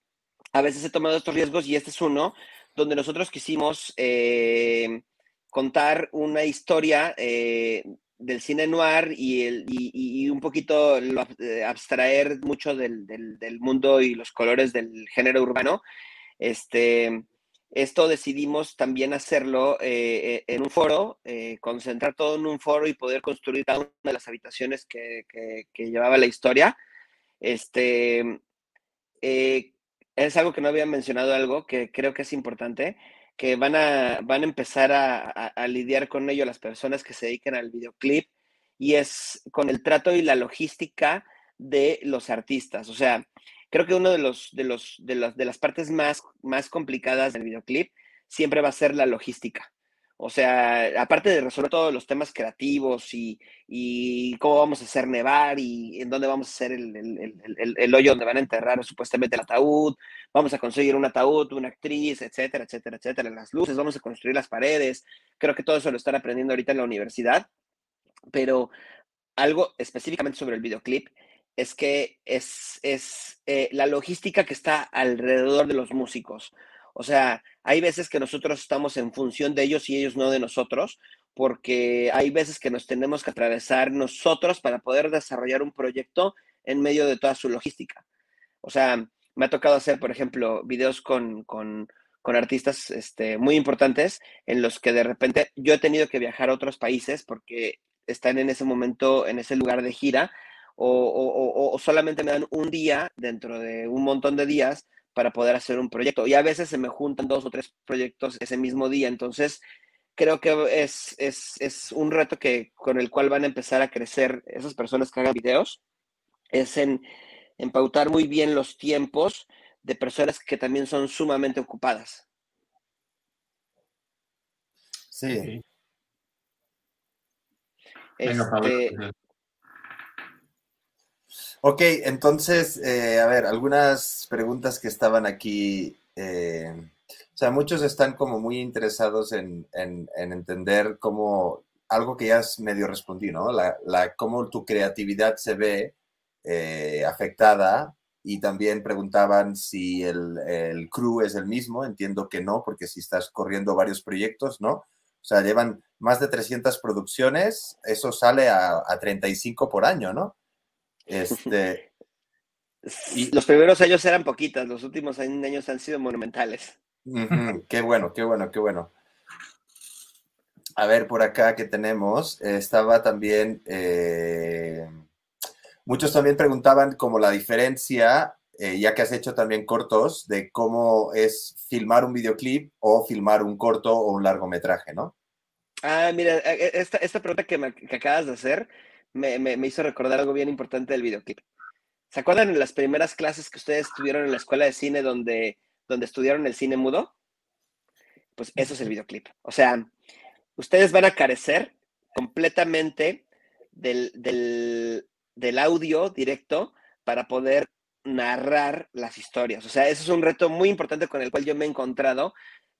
a veces he tomado estos riesgos y este es uno donde nosotros quisimos eh, contar una historia eh, del cine noir y, el, y, un poquito eh, abstraer mucho del, del, mundo y los colores del género urbano. Este, esto decidimos también hacerlo eh, en un foro, eh, concentrar todo en un foro y poder construir cada una de las habitaciones que, que, llevaba la historia. Este, eh, es algo que no había mencionado, algo que creo que es importante, que van a, van a empezar a, a, lidiar con ello las personas que se dedican al videoclip y es con el trato y la logística de los artistas. O sea, creo que uno de los de los de las de las partes más más complicadas del videoclip siempre va a ser la logística. O sea, aparte de resolver todos los temas creativos y, y cómo vamos a hacer nevar y en dónde vamos a hacer el, el, el, hoyo donde van a enterrar supuestamente el ataúd, vamos a conseguir un ataúd, una actriz, etcétera, etcétera, etcétera, las luces, vamos a construir las paredes. Creo que todo eso lo están aprendiendo ahorita en la universidad, pero algo específicamente sobre el videoclip es que es, es eh, la logística que está alrededor de los músicos. O sea, hay veces que nosotros estamos en función de ellos y ellos no de nosotros, porque hay veces que nos tenemos que atravesar nosotros para poder desarrollar un proyecto en medio de toda su logística. O sea, me ha tocado hacer, por ejemplo, videos con, con, con artistas este, muy importantes en los que de repente yo he tenido que viajar a otros países porque están en ese momento, en ese lugar de gira, o, o, o, solamente me dan un día dentro de un montón de días para poder hacer un proyecto. Y a veces se me juntan dos o tres proyectos ese mismo día. Entonces, creo que es, es, es un reto que, con el cual van a empezar a crecer esas personas que hagan videos. Es en, en pautar muy bien los tiempos de personas que también son sumamente ocupadas. Sí. Este, Ok, entonces, eh, a ver, algunas preguntas que estaban aquí. Eh, o sea, muchos están como muy interesados en, en, en, entender cómo, algo que ya es medio respondí, ¿no? La, la cómo tu creatividad se ve eh, afectada y también preguntaban si el, el, crew es el mismo. Entiendo que no, porque si estás corriendo varios proyectos, ¿no? O sea, llevan más de 300 producciones, eso sale a, a 35 por año, ¿no? Este, y... Los primeros años eran poquitas, los últimos años han sido monumentales. Uh -huh. Qué bueno, qué bueno, qué bueno. A ver, por acá que tenemos, estaba también, eh, muchos también preguntaban como la diferencia, eh, ya que has hecho también cortos, de cómo es filmar un videoclip o filmar un corto o un largometraje, ¿no? Ah, mira, e, e, esta, esta pregunta que, me, que acabas de hacer me, me, hizo recordar algo bien importante del videoclip. ¿Se acuerdan en las primeras clases que ustedes tuvieron en la escuela de cine donde, donde estudiaron el cine mudo? Pues eso es el videoclip. O sea, ustedes van a carecer completamente del, del, del audio directo para poder narrar las historias. O sea, eso es un reto muy importante con el cual yo me he encontrado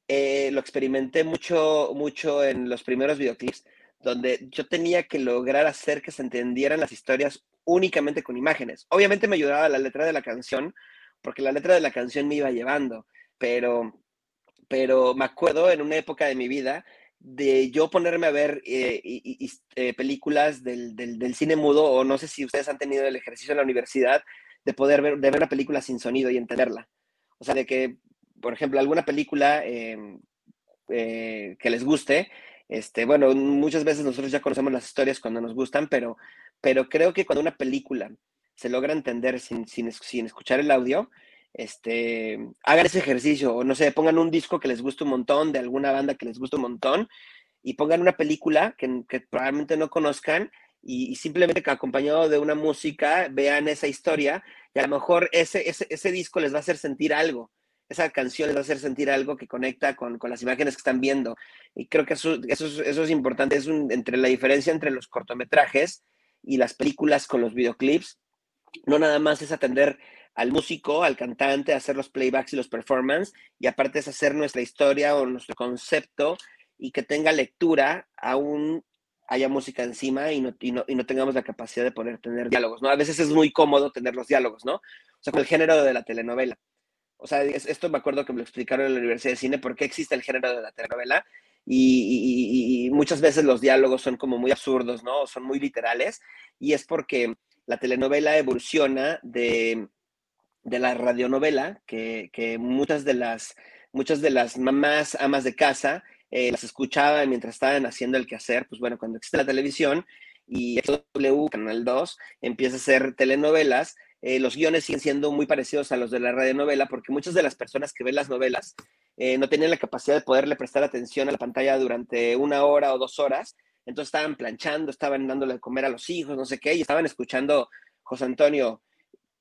eh, lo experimenté mucho, mucho en los primeros videoclips, donde yo tenía que lograr hacer que se entendieran las historias únicamente con imágenes. Obviamente me ayudaba la letra de la canción, porque la letra de la canción me iba llevando, pero, pero me acuerdo en una época de mi vida de yo ponerme a ver eh, eh, películas del, del, cine mudo, o no sé si ustedes han tenido el ejercicio en la universidad de poder ver, de ver una película sin sonido y entenderla. O sea, de que por ejemplo, alguna película eh, que les guste, este, bueno, muchas veces nosotros ya conocemos las historias cuando nos gustan, pero, pero creo que cuando una película se logra entender sin, sin, sin escuchar el audio, este, hagan ese ejercicio, o no sé, pongan un disco que les guste un montón, de alguna banda que les guste un montón, y pongan una película que, probablemente no conozcan, y, y, simplemente acompañado de una música vean esa historia, y a lo mejor ese, ese, ese disco les va a hacer sentir algo esa canción les va a hacer sentir algo que conecta con, con las imágenes que están viendo. Y creo que eso, eso, es, importante, es entre la diferencia entre los cortometrajes y las películas con los videoclips. No nada más es atender al músico, al cantante, hacer los playbacks y los performances, y aparte es hacer nuestra historia o nuestro concepto y que tenga lectura, aún haya música encima y no, y no, y no tengamos la capacidad de poder tener diálogos, ¿no? A veces es muy cómodo tener los diálogos, ¿no? O sea, con el género de la telenovela o sea, esto me acuerdo que me lo explicaron en la Universidad de Cine, por qué existe el género de la telenovela. Y, muchas veces los diálogos son como muy absurdos, ¿no? Son muy literales. Y es porque la telenovela evoluciona de, de la radionovela, que, muchas, de las, muchas de las mamás amas de casa eh, las escuchaban mientras estaban haciendo el quehacer. Pues bueno, cuando existe la televisión y W, Canal 2, empieza a hacer telenovelas, eh, los guiones siguen siendo muy parecidos a los de la radionovela, porque muchas de las personas que ven las novelas eh, no tenían la capacidad de poderle prestar atención a la pantalla durante una hora o dos horas, entonces estaban planchando, estaban dándole de comer a los hijos, no sé qué, y estaban escuchando, José Antonio,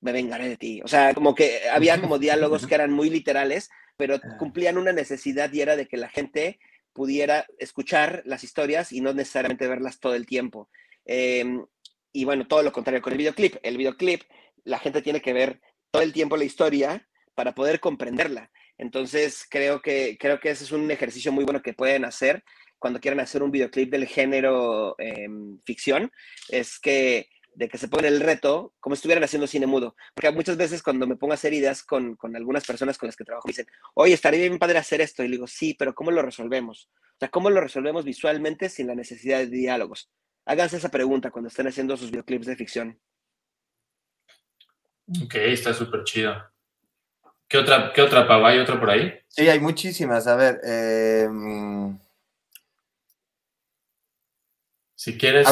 me vengaré de ti. O sea, como que había como diálogos que eran muy literales, pero ah. cumplían una necesidad y era de que la gente pudiera escuchar las historias y no necesariamente verlas todo el tiempo. Em, y bueno, todo lo contrario con el videoclip. El videoclip la gente tiene que ver todo el tiempo la historia para poder comprenderla. Entonces, creo que, creo que ese es un ejercicio muy bueno que pueden hacer cuando quieran hacer un videoclip del género em, ficción, es que de que se pongan el reto como estuvieran haciendo cine mudo. Porque muchas veces cuando me pongo a hacer ideas con, con, algunas personas con las que trabajo, me dicen, oye, estaría bien padre hacer esto. Y le digo, sí, pero ¿cómo lo resolvemos? O sea, ¿cómo lo resolvemos visualmente sin la necesidad de diálogos? Háganse esa pregunta cuando estén haciendo sus videoclips de ficción. Ok, está súper chido. ¿Qué otra, qué otra pava? ¿Hay otra por ahí? Sí, hay muchísimas. A ver. Eh, si quieres.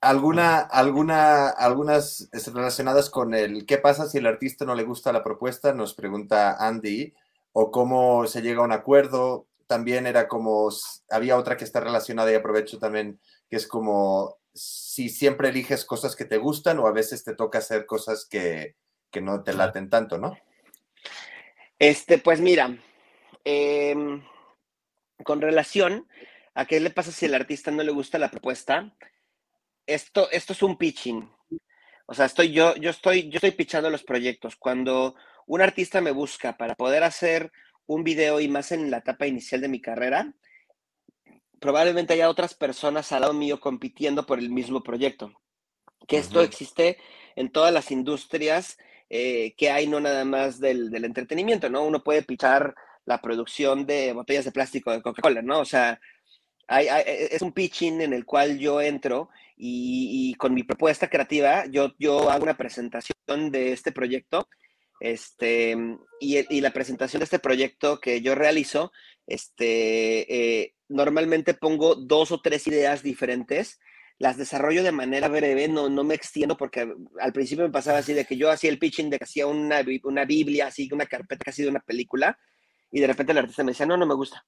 alguna, alguna, algunas relacionadas con el qué pasa si el artista no le gusta la propuesta, nos pregunta Andy, o cómo se llega a un acuerdo. También era como, había otra que está relacionada y aprovecho también, que es como si siempre eliges cosas que te gustan o a veces te toca hacer cosas que, no te laten tanto, ¿no? Este, pues mira, em, con relación a qué le pasa si el artista no le gusta la propuesta, esto, esto es un pitching. O sea, estoy yo, yo estoy, yo estoy pitchando los proyectos. Cuando un artista me busca para poder hacer un video y más en la etapa inicial de mi carrera, probablemente haya otras personas al lado mío compitiendo por el mismo proyecto. Que esto existe en todas las industrias eh, que hay, no nada más del, entretenimiento, ¿no? Uno puede pichar la producción de botellas de plástico de Coca-Cola, ¿no? O sea, hay, e, es un pitching en el cual yo entro y, con mi propuesta creativa yo, yo hago una presentación de este proyecto este, y, la presentación de este proyecto que yo realizo, este, eh, normalmente pongo dos o tres ideas diferentes, las desarrollo de manera breve, no, no me extiendo porque al principio me pasaba así de que yo hacía el pitching de que hacía una, una Biblia, así, una carpeta casi de una película, y de repente el artista me decía, no, no me gusta.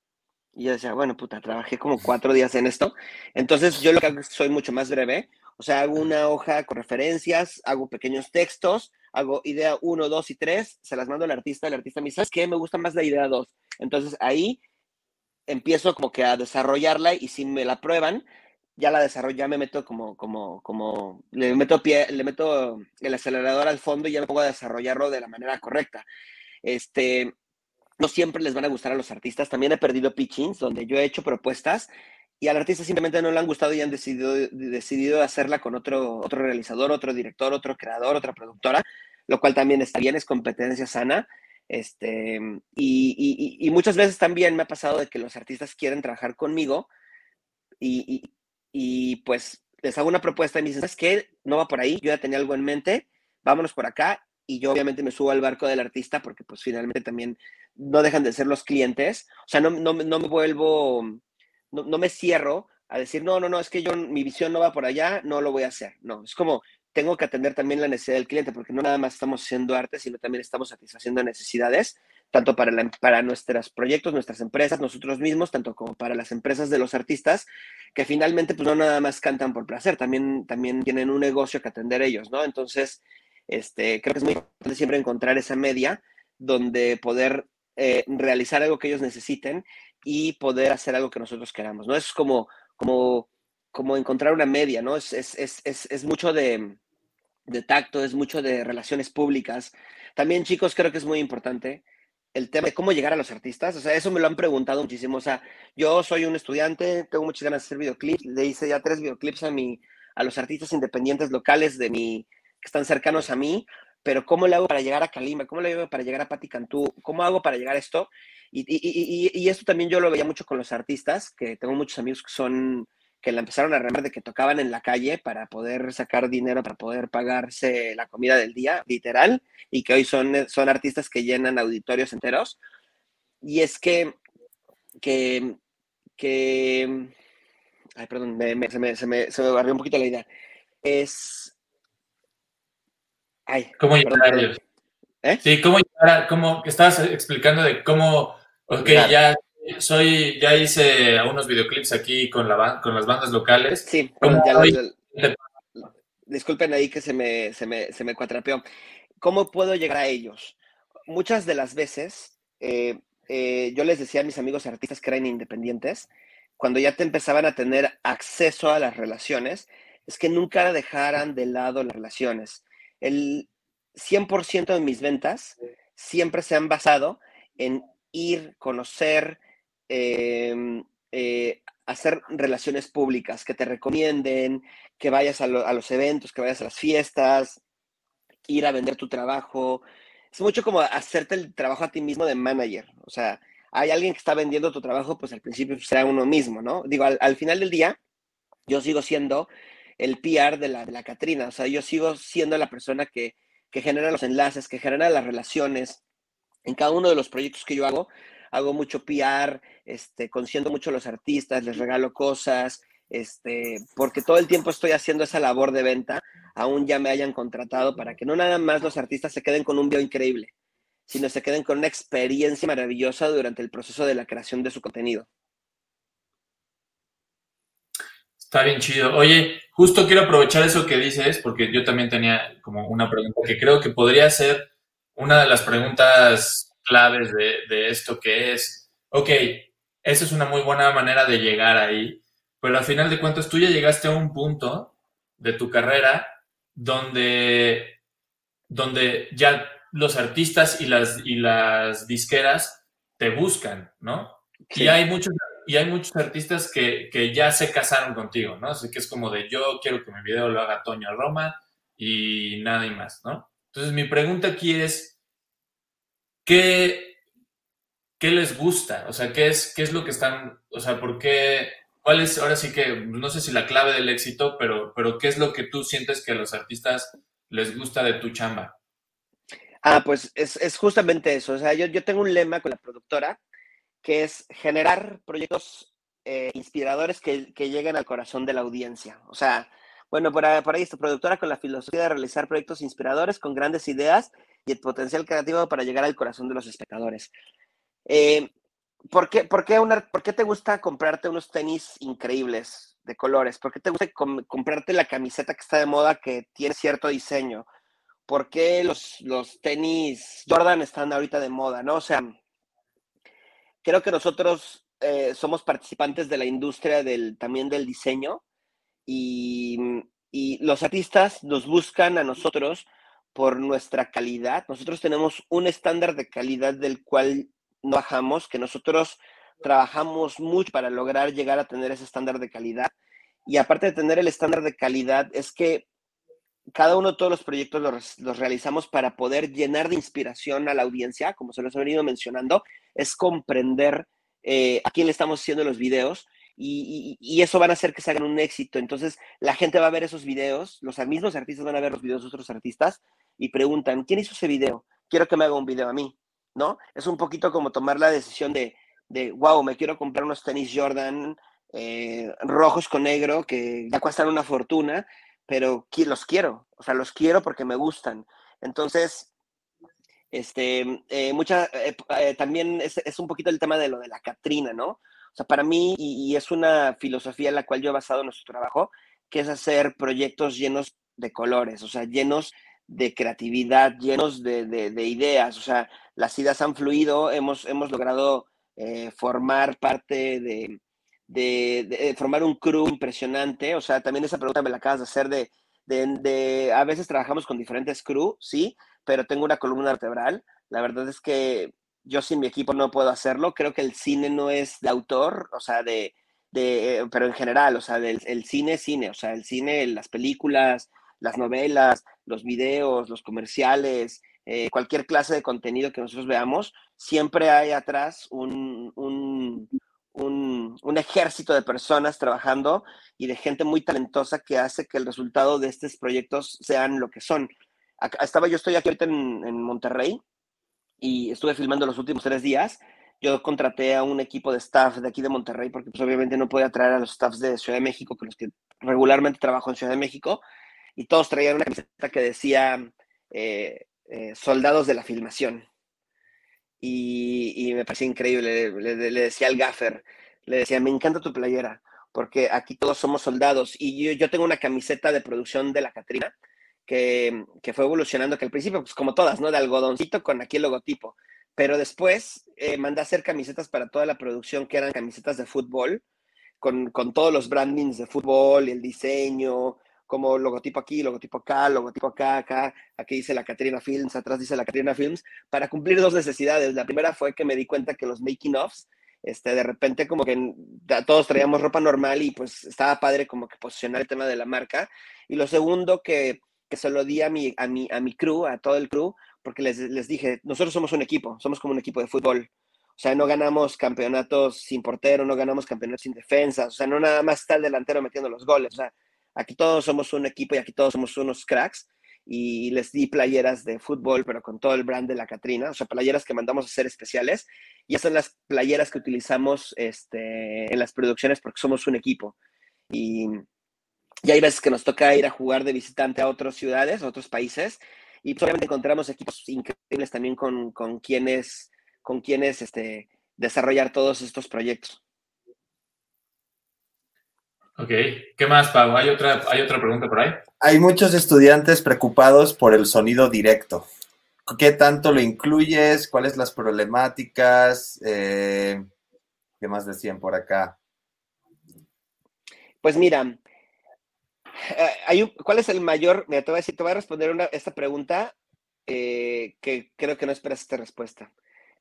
Y yo decía, bueno, puta, trabajé como cuatro días en esto. Entonces yo lo que hago es soy mucho más breve. O sea, hago una hoja con referencias, hago pequeños textos, hago idea 1, 2 y 3, se las mando al artista, el artista me dice, ¿sabes qué? Me gusta más la idea 2. Entonces ahí empiezo como que a desarrollarla y si me la prueban, ya la desarrollo, ya me meto como, como, como, le meto pie, le meto el acelerador al fondo y ya me pongo a desarrollarlo de la manera correcta. Este, no siempre les van a gustar a los artistas. También he perdido pitchings donde yo he hecho propuestas y al artista simplemente no le han gustado y han decidido, decidido hacerla con otro, otro realizador, otro director, otro creador, otra productora, lo cual también está bien, es competencia sana. Este, y, y, muchas veces también me ha pasado de que los artistas quieren trabajar conmigo y, y pues les hago una propuesta y me dicen, ¿sabes qué? No va por ahí, yo ya tenía algo en mente, vámonos por acá. Y yo obviamente me subo al barco del artista porque pues finalmente también no dejan de ser los clientes. O sea, no, no, no me vuelvo, no, no, me cierro a decir, no, no, no, es que yo, mi visión no va por allá, no lo voy a hacer. No, es como, tengo que atender también la necesidad del cliente porque no nada más estamos haciendo arte, sino también estamos satisfaciendo necesidades tanto para, para nuestros proyectos, nuestras empresas, nosotros mismos, tanto como para las empresas de los artistas, que finalmente pues no nada más cantan por placer, también, también tienen un negocio que atender ellos, ¿no? Entonces, este, creo que es muy importante siempre encontrar esa media donde poder eh, realizar algo que ellos necesiten y poder hacer algo que nosotros queramos, ¿no? Es como, como, como encontrar una media, ¿no? Es, es, es, es mucho de, de tacto, es mucho de relaciones públicas. También, chicos, creo que es muy importante el tema de cómo llegar a los artistas. O sea, eso me lo han preguntado muchísimo. O sea, yo soy un estudiante, tengo muchas ganas de hacer videoclips. Le hice ya tres videoclips a, mi, a los artistas independientes locales de mi, que están cercanos a mí. Pero ¿cómo le hago para llegar a Kalima? ¿Cómo le hago para llegar a Pati Cantú? ¿Cómo hago para llegar a esto? Y, y, y, y, esto también yo lo veía mucho con los artistas, que tengo muchos amigos que son que la empezaron a remar de que tocaban en la calle para poder sacar dinero, para poder pagarse la comida del día, literal, y que hoy son, son artistas que llenan auditorios enteros. Y es que, que, que, ay, perdón, se, me, se, me, se me barrió un poquito la idea. Es, ay, ¿Cómo llegar a ellos? ¿Eh? Sí, ¿cómo llegar a, cómo, estabas explicando de cómo, ok, ya soy, ya hice unos videoclips aquí con, la, con las bandas locales. Sí, disculpen ahí que se me, se me, se me cuatrapeó. ¿Cómo puedo llegar a ellos? Muchas de las veces, eh, eh, yo les decía a mis amigos artistas que eran independientes, cuando ya te empezaban a tener acceso a las relaciones, es que nunca dejaran de lado las relaciones. El 100% de mis ventas siempre se han basado en ir, conocer, Em, eh, hacer relaciones públicas, que te recomienden, que vayas a, los eventos, que vayas a las fiestas, ir a vender tu trabajo. Es mucho como hacerte el trabajo a ti mismo de manager. O sea, hay alguien que está vendiendo tu trabajo, pues al principio será uno mismo, ¿no? Digo, al, final del día, yo sigo siendo el PR de la, de la Catrina. O sea, yo sigo siendo la persona que, que genera los enlaces, que genera las relaciones en cada uno de los proyectos que yo hago hago mucho PR, este, consiento mucho a los artistas, les regalo cosas, este, porque todo el tiempo estoy haciendo esa labor de venta, aún ya me hayan contratado para que no nada más los artistas se queden con un video increíble, sino se queden con una experiencia maravillosa durante el proceso de la creación de su contenido. Está bien chido. Oye, justo quiero aprovechar eso que dices, porque yo también tenía como una pregunta que creo que podría ser una de las preguntas claves de, esto que es, ok, esa es una muy buena manera de llegar ahí, pero al final de cuentas tú ya llegaste a un punto de tu carrera donde, donde ya los artistas y las, y las disqueras te buscan, ¿no? Y, hay muchos, y hay muchos artistas que, que, ya se casaron contigo, ¿no? Así que es como de yo quiero que mi video lo haga Toño Roma y nada y más, ¿no? Entonces mi pregunta aquí es, ¿qué, qué les gusta? O sea, ¿qué es, ¿qué es lo que están, o sea, por qué, cuál es, ahora sí que, no sé si la clave del éxito, pero, pero ¿qué es lo que tú sientes que a los artistas les gusta de tu chamba? Ah, pues es, justamente eso. O sea, yo, yo, tengo un lema con la productora que es generar proyectos eh, inspiradores que, que, lleguen al corazón de la audiencia. O sea, bueno, por, por ahí esta productora con la filosofía de realizar proyectos inspiradores con grandes ideas y el potencial creativo para llegar al corazón de los espectadores. Eh, ¿por qué, por, qué una, ¿por qué te gusta comprarte unos tenis increíbles de colores? ¿Por qué te gusta comprarte la camiseta que está de moda que tiene cierto diseño? ¿Por qué los, los tenis Jordan están ahorita de moda? ¿no? O sea, creo que nosotros eh, somos participantes de la industria del, también del diseño y, y los artistas nos buscan a nosotros por nuestra calidad. Nosotros tenemos un estándar de calidad del cual no bajamos, que nosotros trabajamos mucho para lograr llegar a tener ese estándar de calidad. Y aparte de tener el estándar de calidad, es que cada uno de todos los proyectos los, realizamos para poder llenar de inspiración a la audiencia, como se los he venido mencionando, es comprender eh, a quién le estamos haciendo los videos y, eso van a hacer que se hagan un éxito. Entonces, la gente va a ver esos videos, los mismos artistas van a ver los videos de otros artistas y preguntan, ¿quién hizo ese video? Quiero que me haga un video a mí. ¿no? Es un poquito como tomar la decisión de, de wow, me quiero comprar unos tenis Jordan eh, rojos con negro que ya cuestan una fortuna, pero los quiero, o sea, los quiero porque me gustan. Entonces, este, eh, mucha, eh, también es, es, un poquito el tema de lo de la Catrina, ¿no? O sea, para mí, y, es una filosofía en la cual yo he basado nuestro trabajo, que es hacer proyectos llenos de colores, o sea, llenos de creatividad, llenos de, de, ideas. O sea, las ideas han fluido, hemos, hemos logrado eh, formar parte de, de, formar un crew impresionante. O sea, también esa pregunta me la acabas de hacer de, de, a veces trabajamos con diferentes crew, sí, pero tengo una columna vertebral. La verdad es que yo sin mi equipo no puedo hacerlo. Creo que el cine no es de autor, o sea, de, de pero en general, o sea, del, el cine, cine, o sea, el cine, las películas, las novelas, los videos, los comerciales, eh, cualquier clase de contenido que nosotros veamos, siempre hay atrás un, un, un, ejército de personas trabajando y de gente muy talentosa que hace que el resultado de estos proyectos sean lo que son. Estaba, yo estoy aquí ahorita en, en Monterrey y estuve filmando los últimos tres días yo contraté a un equipo de staff de aquí de Monterrey porque pues obviamente no podía traer a los staffs de Ciudad de México, con los que regularmente trabajo en Ciudad de México, y todos traían una camiseta que decía eh, eh, soldados de la filmación. Y, me parecía increíble, le, decía al gaffer, le decía, me encanta tu playera, porque aquí todos somos soldados. Y yo, tengo una camiseta de producción de la Catrina, que, fue evolucionando, que al principio, pues como todas, ¿no? De algodoncito con aquí el logotipo. Pero después eh, mandé a hacer camisetas para toda la producción, que eran camisetas de fútbol, con, con todos los brandings de fútbol y el diseño, como logotipo aquí, logotipo acá, logotipo acá, acá, aquí dice la Catrina Films, atrás dice la Catrina Films, para cumplir dos necesidades. La primera fue que me di cuenta que los making offs, este, de repente como que todos traíamos ropa normal y pues estaba padre como que posicionar el tema de la marca. Y lo segundo que, que se lo di a mi, a, mi, a mi crew, a todo el crew, porque les, les dije, nosotros somos un equipo, somos como un equipo de fútbol. O sea, no ganamos campeonatos sin portero, no ganamos campeonatos sin defensa, o sea, no nada más está el delantero metiendo los goles, o sea, Aquí todos somos un equipo y aquí todos somos unos cracks. Y les di playeras de fútbol, pero con todo el brand de la Catrina, o sea, playeras que mandamos a hacer especiales. Y esas son las playeras que utilizamos este, en las producciones porque somos un equipo. Y, y hay veces que nos toca ir a jugar de visitante a otras ciudades, a otros países. Y pues, obviamente encontramos equipos increíbles también con, con quienes, con quienes este, desarrollar todos estos proyectos. Ok, ¿qué más, Pau? ¿Hay otra, ¿Hay otra pregunta por ahí? Hay muchos estudiantes preocupados por el sonido directo. ¿Qué tanto lo incluyes? ¿Cuáles las problemáticas? Eh, ¿Qué más decían por acá? Pues mira, eh, hay ¿cuál es el mayor? Mira, te voy a decir, te voy a responder una, esta pregunta eh, que creo que no esperas esta respuesta.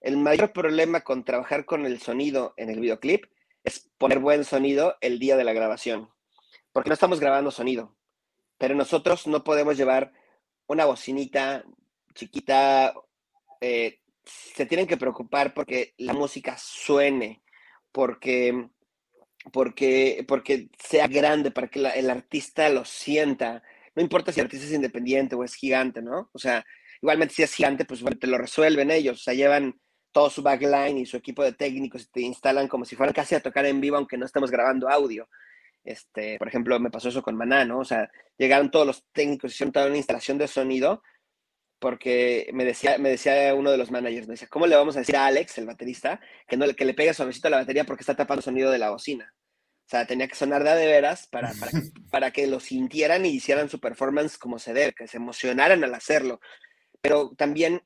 El mayor problema con trabajar con el sonido en el videoclip es poner buen sonido el día de la grabación, porque no estamos grabando sonido, pero nosotros no podemos llevar una bocinita chiquita, eh, se tienen que preocupar porque la música suene, porque, porque, porque sea grande, para que el artista lo sienta. No importa si el artista es independiente o es gigante, ¿no? O sea, igualmente si es gigante, pues te lo resuelven ellos, o sea, llevan todo su backline y su equipo de técnicos te instalan como si fueran casi a tocar en vivo, aunque no estemos grabando audio. Este, por ejemplo, me pasó eso con Maná, ¿no? O sea, llegaron todos los técnicos, hicieron toda una instalación de sonido porque me decía, me decía uno de los managers, me decía, ¿cómo le vamos a decir a Alex, el baterista, que, no, que le pegue suavecito a la batería porque está tapando el sonido de la bocina? O sea, tenía que sonar de a de veras para, para, para, que lo sintieran y hicieran su performance como se debe, que se emocionaran al hacerlo. Pero también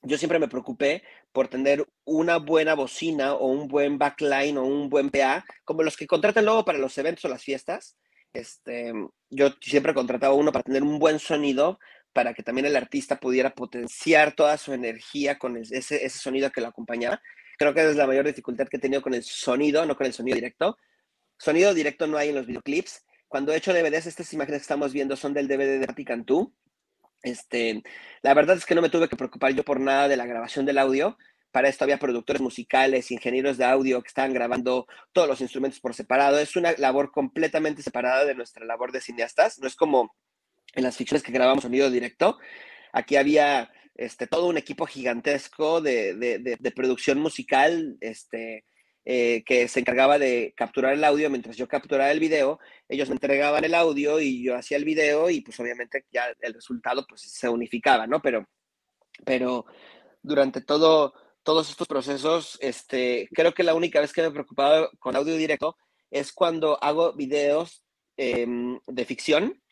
yo siempre me preocupé por tener una buena bocina o un buen backline o un buen PA, como los que contratan luego para los eventos o las fiestas. Este, yo siempre contrataba uno para tener un buen sonido, para que también el artista pudiera potenciar toda su energía con ese, ese sonido que lo acompañaba. Creo que esa es la mayor dificultad que he tenido con el sonido, no con el sonido directo. Sonido directo no hay en los videoclips. Cuando he hecho DVDs, estas imágenes que estamos viendo son del DVD de Patti Cantú. Este, la verdad es que no me tuve que preocupar yo por nada de la grabación del audio. Para esto había productores musicales, ingenieros de audio que estaban grabando todos los instrumentos por separado. Es una labor completamente separada de nuestra labor de cineastas. No es como en las ficciones que grabamos sonido directo. Aquí había este, todo un equipo gigantesco de, de, producción musical este, eh, que se encargaba de capturar el audio mientras yo capturaba el video. Ellos me entregaban el audio y yo hacía el video y pues obviamente ya el resultado pues se unificaba, ¿no? Pero, pero durante todo, todos estos procesos, este, creo que la única vez que me he preocupado con audio directo es cuando hago videos em, de ficción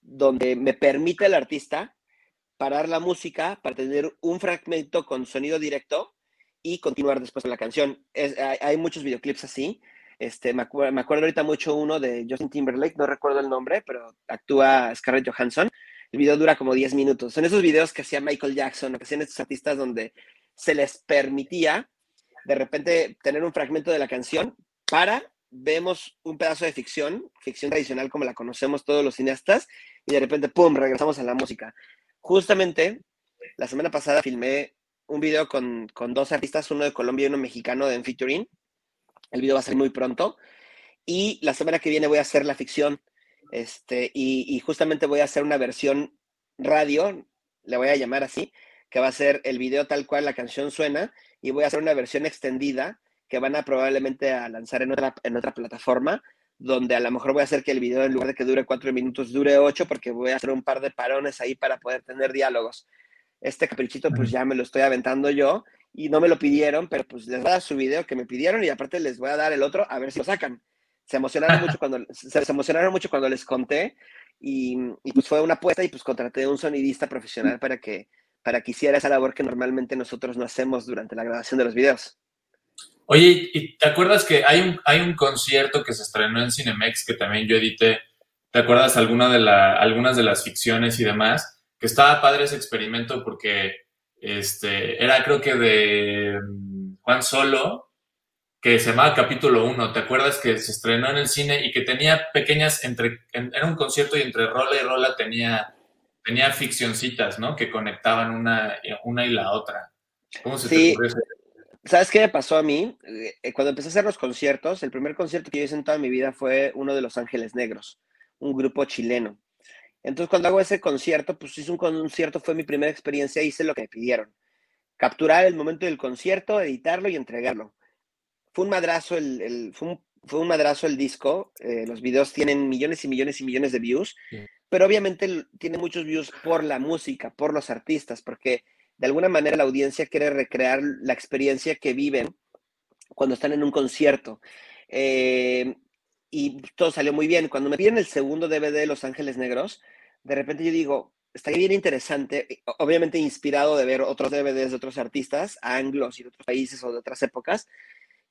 donde me permite el artista parar la música para tener un fragmento con sonido directo y continuar después con la canción. hay, muchos videoclips así. Este, me, me, acuerdo ahorita mucho uno de Justin Timberlake, no recuerdo el nombre, pero actúa Scarlett Johansson. El video dura como 10 minutos. Son esos videos que hacía Michael Jackson que hacían estos artistas donde se les permitía de repente tener un fragmento de la canción para vemos un pedazo de ficción, ficción tradicional como la conocemos todos los cineastas, y de repente, ¡pum!, regresamos a la música. Justamente, la semana pasada filmé un video con, dos artistas, uno de Colombia y uno mexicano de featuring. El video va a ser muy pronto. Y la semana que viene voy a hacer la ficción. Este, y, y justamente voy a hacer una versión radio, le voy a llamar así, que va a ser el video tal cual la canción suena, y voy a hacer una versión extendida que van a probablemente a lanzar en otra, en otra plataforma, donde a lo mejor voy a hacer que el video en lugar de que dure cuatro minutos dure ocho, porque voy a hacer un par de parones ahí para poder tener diálogos. Este caprichito pues ya me lo estoy aventando yo y no me lo pidieron, pero pues les voy a dar su video que me pidieron y aparte les voy a dar el otro a ver si lo sacan. Se emocionaron mucho cuando, se, emocionaron mucho cuando les conté y, y, pues fue una apuesta y pues contraté a un sonidista profesional para que, para que hiciera esa labor que normalmente nosotros no hacemos durante la grabación de los videos. Oye, ¿y te acuerdas que hay un, hay un concierto que se estrenó en Cinemex que también yo edité? ¿Te acuerdas alguna de la, algunas de las ficciones y demás? Que estaba padre ese experimento porque este, era creo que de mm, Juan Solo, que se llamaba Capítulo 1. ¿Te acuerdas que se estrenó en el cine y que tenía pequeñas, entre, era un concierto y entre rola y rola tenía, tenía ficcioncitas, ¿no? Que conectaban una, una y la otra. ¿Cómo se te ocurrió ¿Sabes qué me pasó a mí? Eh, eh, cuando empecé a hacer los conciertos, el primer concierto que yo hice en toda mi vida fue uno de Los Ángeles Negros, un grupo chileno. Entonces, cuando hago ese concierto, pues hice un concierto, fue mi primera experiencia, hice lo que me pidieron. Capturar el momento del concierto, editarlo y entregarlo. Fue un madrazo el, fue, un, madrazo el disco. Eh, los videos tienen millones y millones y millones de views, pero obviamente tiene muchos views por la música, por los artistas, porque de alguna manera la audiencia quiere recrear la experiencia que viven cuando están en un concierto. Eh, y todo salió muy bien. Cuando me piden el segundo DVD de Los Ángeles Negros, de repente yo digo, está bien interesante, obviamente inspirado de ver otros DVDs de otros artistas, anglos y de otros países o de otras épocas,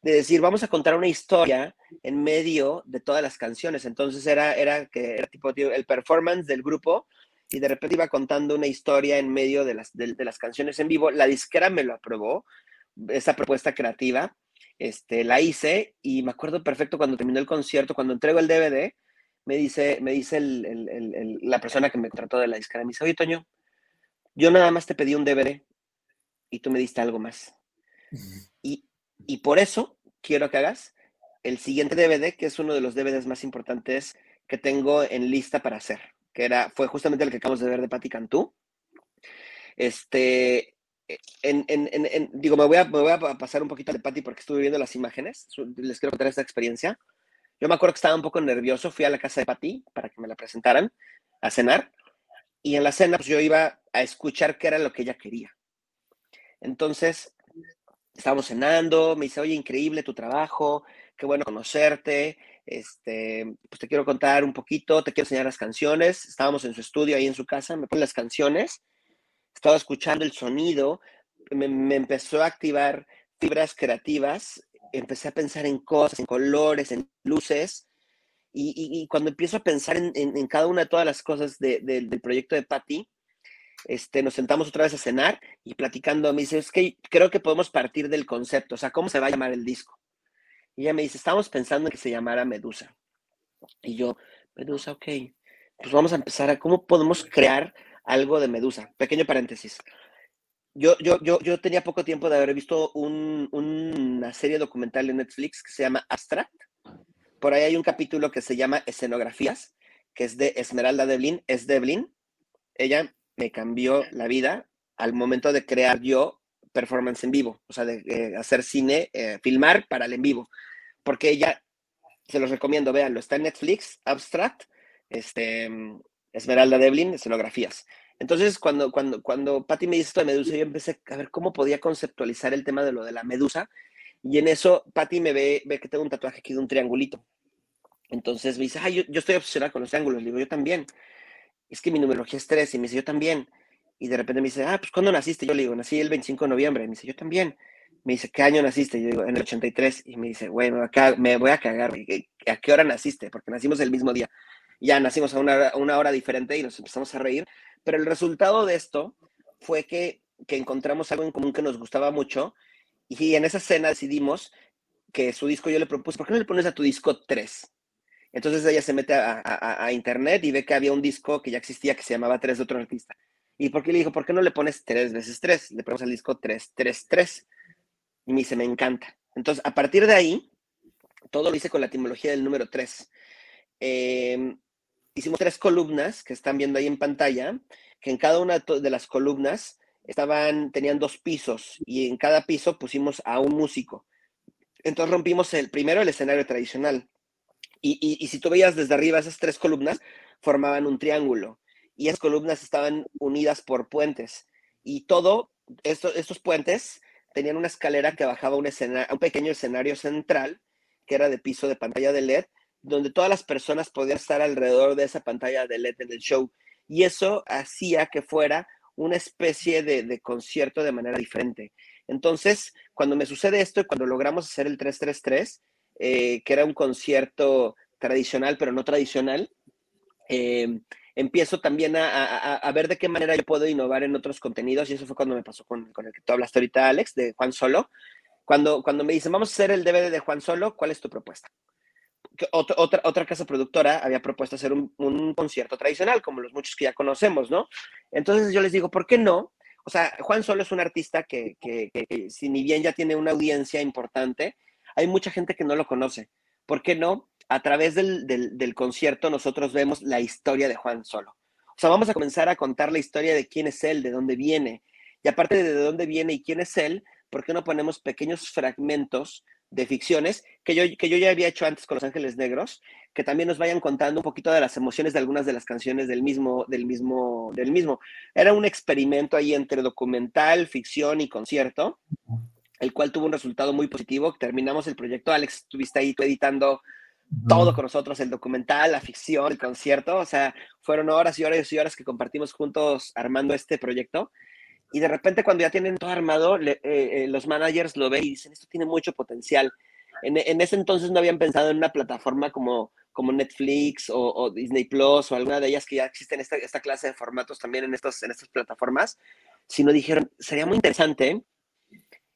de decir, vamos a contar una historia en medio de todas las canciones. Entonces era, era que era tipo el performance del grupo y de repente iba contando una historia en medio de las, de, las canciones en vivo. La disquera me lo aprobó, esa propuesta creativa. Este, la hice y me acuerdo perfecto cuando terminó el concierto, cuando entrego el DVD, me dice, me dice el, el, la persona que me trató de la disquera, me dice, oye, Toño, yo nada más te pedí un DVD y tú me diste algo más. y, y por eso quiero que hagas el siguiente DVD, que es uno de los DVDs más importantes que tengo en lista para hacer que era, fue justamente el que acabamos de ver de Patti Cantú. Este, en, en, en, digo, me voy, a, me voy, a, pasar un poquito de Patti porque estuve viendo las imágenes, les quiero contar esta experiencia. Yo me acuerdo que estaba un poco nervioso, fui a la casa de Patti para que me la presentaran a cenar, y en la cena pues yo iba a escuchar qué era lo que ella quería. Entonces, estábamos cenando, me dice, oye, increíble tu trabajo, qué bueno conocerte, este, pues te quiero contar un poquito, te quiero enseñar las canciones. Estábamos en su estudio, ahí en su casa, me pone las canciones, estaba escuchando el sonido, me, empezó a activar fibras creativas, empecé a pensar en cosas, en colores, en luces, y, cuando empiezo a pensar en, cada una de todas las cosas del proyecto de Patty, este, nos sentamos otra vez a cenar y platicando, me dice, es que creo que podemos partir del concepto, o sea, ¿cómo se va a llamar el disco? Y ella me dice, estamos pensando en que se llamara Medusa. Y yo, Medusa, ok, pues vamos a empezar a cómo podemos crear algo de Medusa. Pequeño paréntesis. Yo, yo, yo, yo tenía poco tiempo de haber visto una serie documental en Netflix que se llama Abstract. Por ahí hay un capítulo que se llama Escenografías, que es de Esmeralda Devlin. Es Devlin. Ella me cambió la vida al momento de crear yo performance en vivo, o sea, de eh, hacer cine, eh, filmar para el en vivo, porque ella, se los recomiendo, véanlo, está en Netflix, Abstract, este, Esmeralda Devlin, escenografías. Entonces, cuando, cuando, cuando Patty me dice esto de Medusa, yo empecé a ver cómo podía conceptualizar el tema de lo de la Medusa, y en eso Patty me ve, ve que tengo un tatuaje aquí de un triangulito. Entonces me dice, ay, yo, yo estoy obsesionada con los triángulos. Le digo, yo también es que mi numerología es 3. Y me dice, yo también. Y de repente me dice, ah, pues ¿cuándo naciste? Yo le digo, nací el 25 de noviembre. me dice, yo también. Me dice, ¿qué año naciste? Yo digo, en el 83. Y me dice, güey, me, voy a cagar. ¿A qué hora naciste? Porque nacimos el mismo día. Ya nacimos a una, una hora diferente y nos empezamos a reír. Pero el resultado de esto fue que, que encontramos algo en común que nos gustaba mucho. Y en esa cena decidimos que su disco yo le propuse, ¿por qué no le pones a tu disco 3? Entonces ella se mete a, internet y ve que había un disco que ya existía que se llamaba Tres de otro artista. ¿Y por qué le dijo, por qué no le pones tres veces tres? Le ponemos al disco 333. Y me dice, me encanta. Entonces, a partir de ahí, todo lo hice con la etimología del número 3. Em, hicimos tres columnas que están viendo ahí en pantalla, que en cada una de las columnas estaban, tenían dos pisos y en cada piso pusimos a un músico. Entonces rompimos el primero el escenario tradicional. Y, si tú veías desde arriba esas tres columnas, formaban un triángulo. Y esas columnas estaban unidas por puentes. Y todo, estos puentes tenían una escalera que bajaba un, un pequeño escenario central, que era de piso de pantalla de LED, donde todas las personas podían estar alrededor de esa pantalla de LED en el show. Y eso hacía que fuera una especie de, de concierto de manera diferente. Entonces, cuando me sucede esto y cuando logramos hacer el 333, eh, que era un concierto tradicional, pero no tradicional, eh, empiezo también a, ver de qué manera yo puedo innovar en otros contenidos y eso fue cuando me pasó con, el que tú hablaste ahorita, Alex, de Juan Solo. Cuando, cuando me dicen, vamos a hacer el DVD de Juan Solo, ¿cuál es tu propuesta? Otra, otra, casa productora había propuesto hacer un, un, concierto tradicional, como los muchos que ya conocemos, ¿no? Entonces yo les digo, ¿por qué no? O sea, Juan Solo es un artista que, que, si ni bien ya tiene una audiencia importante, hay mucha gente que no lo conoce. ¿Por qué no? A través del, del, concierto nosotros vemos la historia de Juan Solo. O sea, vamos a comenzar a contar la historia de quién es él, de dónde viene. Y aparte de dónde viene y quién es él, ¿por qué no ponemos pequeños fragmentos de ficciones que yo, que yo ya había hecho antes con Los Ángeles Negros, que también nos vayan contando un poquito de las emociones de algunas de las canciones del mismo, del mismo, del mismo. Era un experimento ahí entre documental, ficción y concierto, el cual tuvo un resultado muy positivo. Terminamos el proyecto, Alex, estuviste ahí tú editando todo con nosotros, el documental, la ficción, el concierto, o sea, fueron horas y horas y horas que compartimos juntos armando este proyecto. Y de repente cuando ya tienen todo armado, eh, eh, los managers lo ven y dicen, esto tiene mucho potencial. En, en, ese entonces no habían pensado en una plataforma como, como Netflix o, Disney Plus o alguna de ellas que ya existen esta, esta clase de formatos también en, estos, en estas plataformas, sino dijeron, sería muy interesante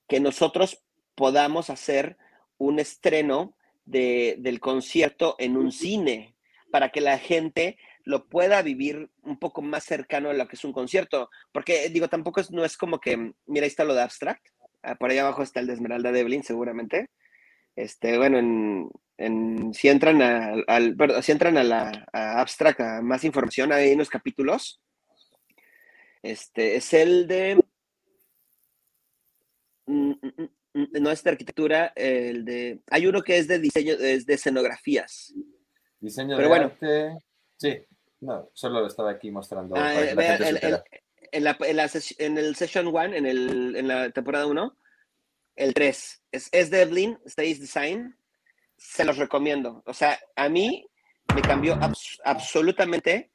que nosotros podamos hacer un estreno del concierto en un cine para que la gente lo pueda vivir un poco más cercano a lo que es un concierto. Porque, digo, tampoco es, no es como que, mira, ahí está lo de Abstract, ah, por ahí abajo está el de Esmeralda Devlin, seguramente. Este, bueno, en, si entran a, al, si entran a la Abstract, a más información, hay unos capítulos. Este, es el de Mm, mm, mm, no es de arquitectura, el de. Hay uno que es de diseño, es de escenografías. Diseño de arte. Sí, no, solo lo estaba aquí mostrando. Ah, en, la, en, la en el Session 1, en, en la temporada 1, el 3, es, es Devlin, Stays Design, se los recomiendo. O sea, a mí me cambió absolutamente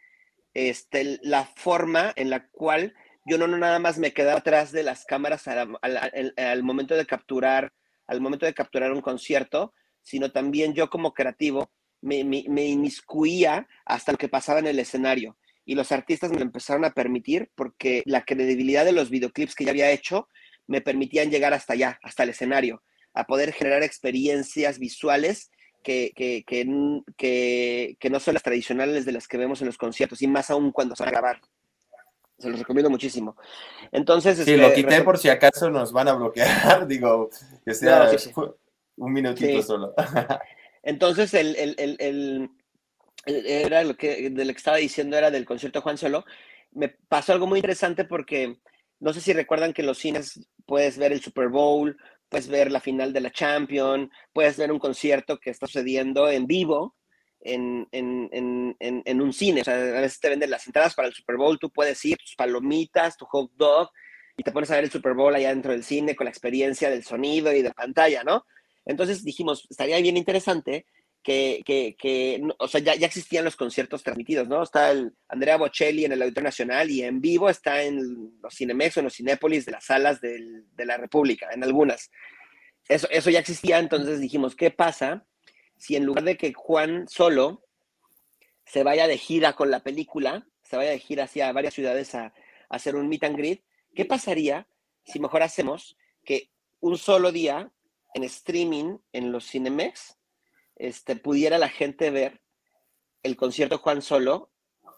este, la forma en la cual yo no, no nada más me quedaba atrás de las cámaras al, momento de capturar, al momento de capturar un concierto, sino también yo como creativo me, me, me inmiscuía hasta lo que pasaba en el escenario. Y los artistas me lo empezaron a permitir porque la credibilidad de los videoclips que ya había hecho me permitían llegar hasta allá, hasta el escenario, a poder generar experiencias visuales que, que, que, que, no son las tradicionales de las que vemos en los conciertos, y más aún cuando se van a grabar. Se los recomiendo muchísimo. Entonces. Sí, lo este, quité por si acaso nos van a bloquear. Digo, que sea un minutito solo. Entonces, el, el, el, era lo que, de lo que estaba diciendo, era del concierto Juan Solo. Me pasó algo muy interesante porque no sé si recuerdan que en los cines puedes ver el Super Bowl, puedes ver la final de la Champions, puedes ver un concierto que está sucediendo en vivo en, un cine. O sea, a veces te venden las entradas para el Super Bowl, tú puedes ir, tus palomitas, tu hot dog, y te pones a ver el Super Bowl allá dentro del cine con la experiencia del sonido y de pantalla, ¿no? Entonces dijimos, estaría bien interesante que, que, que o sea, ya, ya, existían los conciertos transmitidos, ¿no? Está el Andrea Bocelli en el Auditorio Nacional y en vivo está en los Cinemex o en los Cinépolis de las salas del, de la República, en algunas. Eso, eso ya existía, entonces dijimos, ¿qué pasa si en lugar de que Juan solo se vaya de gira con la película, se vaya de gira hacia varias ciudades a, a hacer un meet and greet, ¿qué pasaría si mejor hacemos que un solo día en streaming en los Cinemex este, pudiera la gente ver el concierto Juan Solo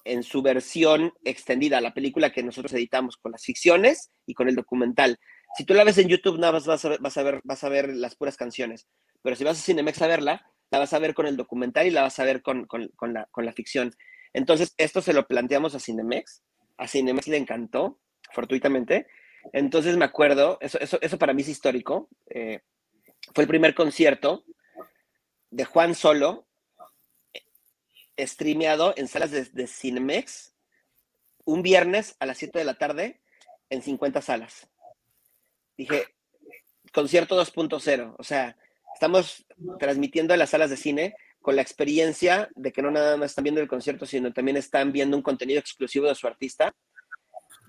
en su versión extendida, la película que nosotros editamos con las ficciones y con el documental. Si tú la ves en YouTube, nada más vas a, ver, vas a, ver, vas a ver las puras canciones, pero si vas a Cinemex a verla, la vas a ver con el documental y la vas a ver con, la, con la ficción. Entonces, esto se lo planteamos a Cinemex, a Cinemex le encantó, fortuitamente. Entonces me acuerdo, eso, eso, eso para mí es histórico, eh, fue el primer concierto de Juan Solo, streameado en salas de, Cinemex, un viernes a las 7 de la tarde en 50 salas. Dije, concierto 2.0, o sea, estamos transmitiendo en las salas de cine con la experiencia de que no nada más están viendo el concierto, sino también están viendo un contenido exclusivo de su artista.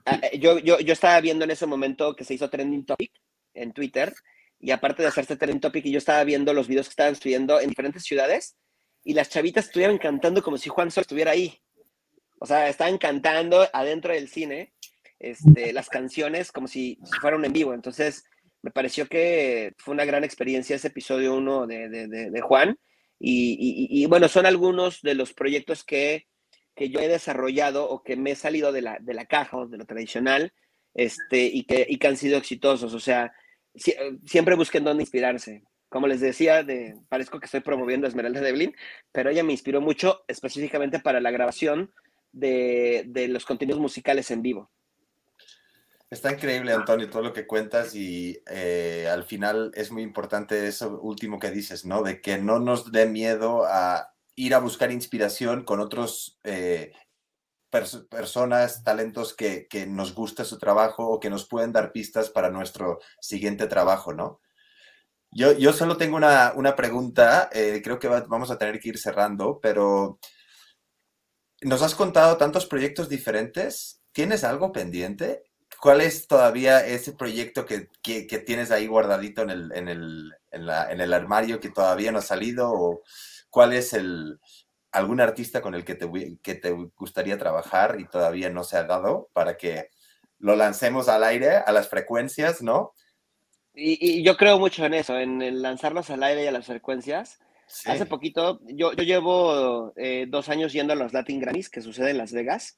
Ah, eh, yo, yo, yo estaba viendo en ese momento que se hizo trending topic en Twitter y aparte de hacerse trend topic, yo estaba viendo los videos que estaban subiendo en diferentes ciudades y las chavitas estuvieran cantando como si Juan Sol estuviera ahí. O sea, estaban cantando adentro del cine este, las canciones como si, si fueran en vivo. Entonces, me pareció que fue una gran experiencia ese episodio 1 de, de, de, Juan. Y, y, bueno, son algunos de los proyectos que, que, yo he desarrollado o que me he salido de la, de la caja o de lo tradicional este, y, que, y que han sido exitosos. O sea, siempre busquen dónde inspirarse. Como les decía, de, parezco que estoy promoviendo a Esmeralda Devlin, pero ella me inspiró mucho específicamente para la grabación de, de los contenidos musicales en vivo. Está increíble, Antonio, todo lo que cuentas y eh, al final es muy importante eso último que dices, ¿no? De que no nos dé miedo a ir a buscar inspiración con otros eh, personas, talentos que, que, nos gusta su trabajo o que nos pueden dar pistas para nuestro siguiente trabajo, ¿no? Yo, yo solo tengo una, una pregunta, eh, creo que vamos a tener que ir cerrando, pero nos has contado tantos proyectos diferentes, ¿tienes algo pendiente? ¿Cuál es todavía ese proyecto que, que, que tienes ahí guardadito en el, en, el, en, el armario que todavía no ha salido? ¿O cuál es el, algún artista con el que te, que te gustaría trabajar y todavía no se ha dado para que lo lancemos al aire, a las frecuencias, ¿no? Y, yo creo mucho en eso, en lanzarlos al aire y a las frecuencias. Hace poquito, yo, yo llevo eh, dos años yendo a los Latin Grammys que sucede en Las Vegas.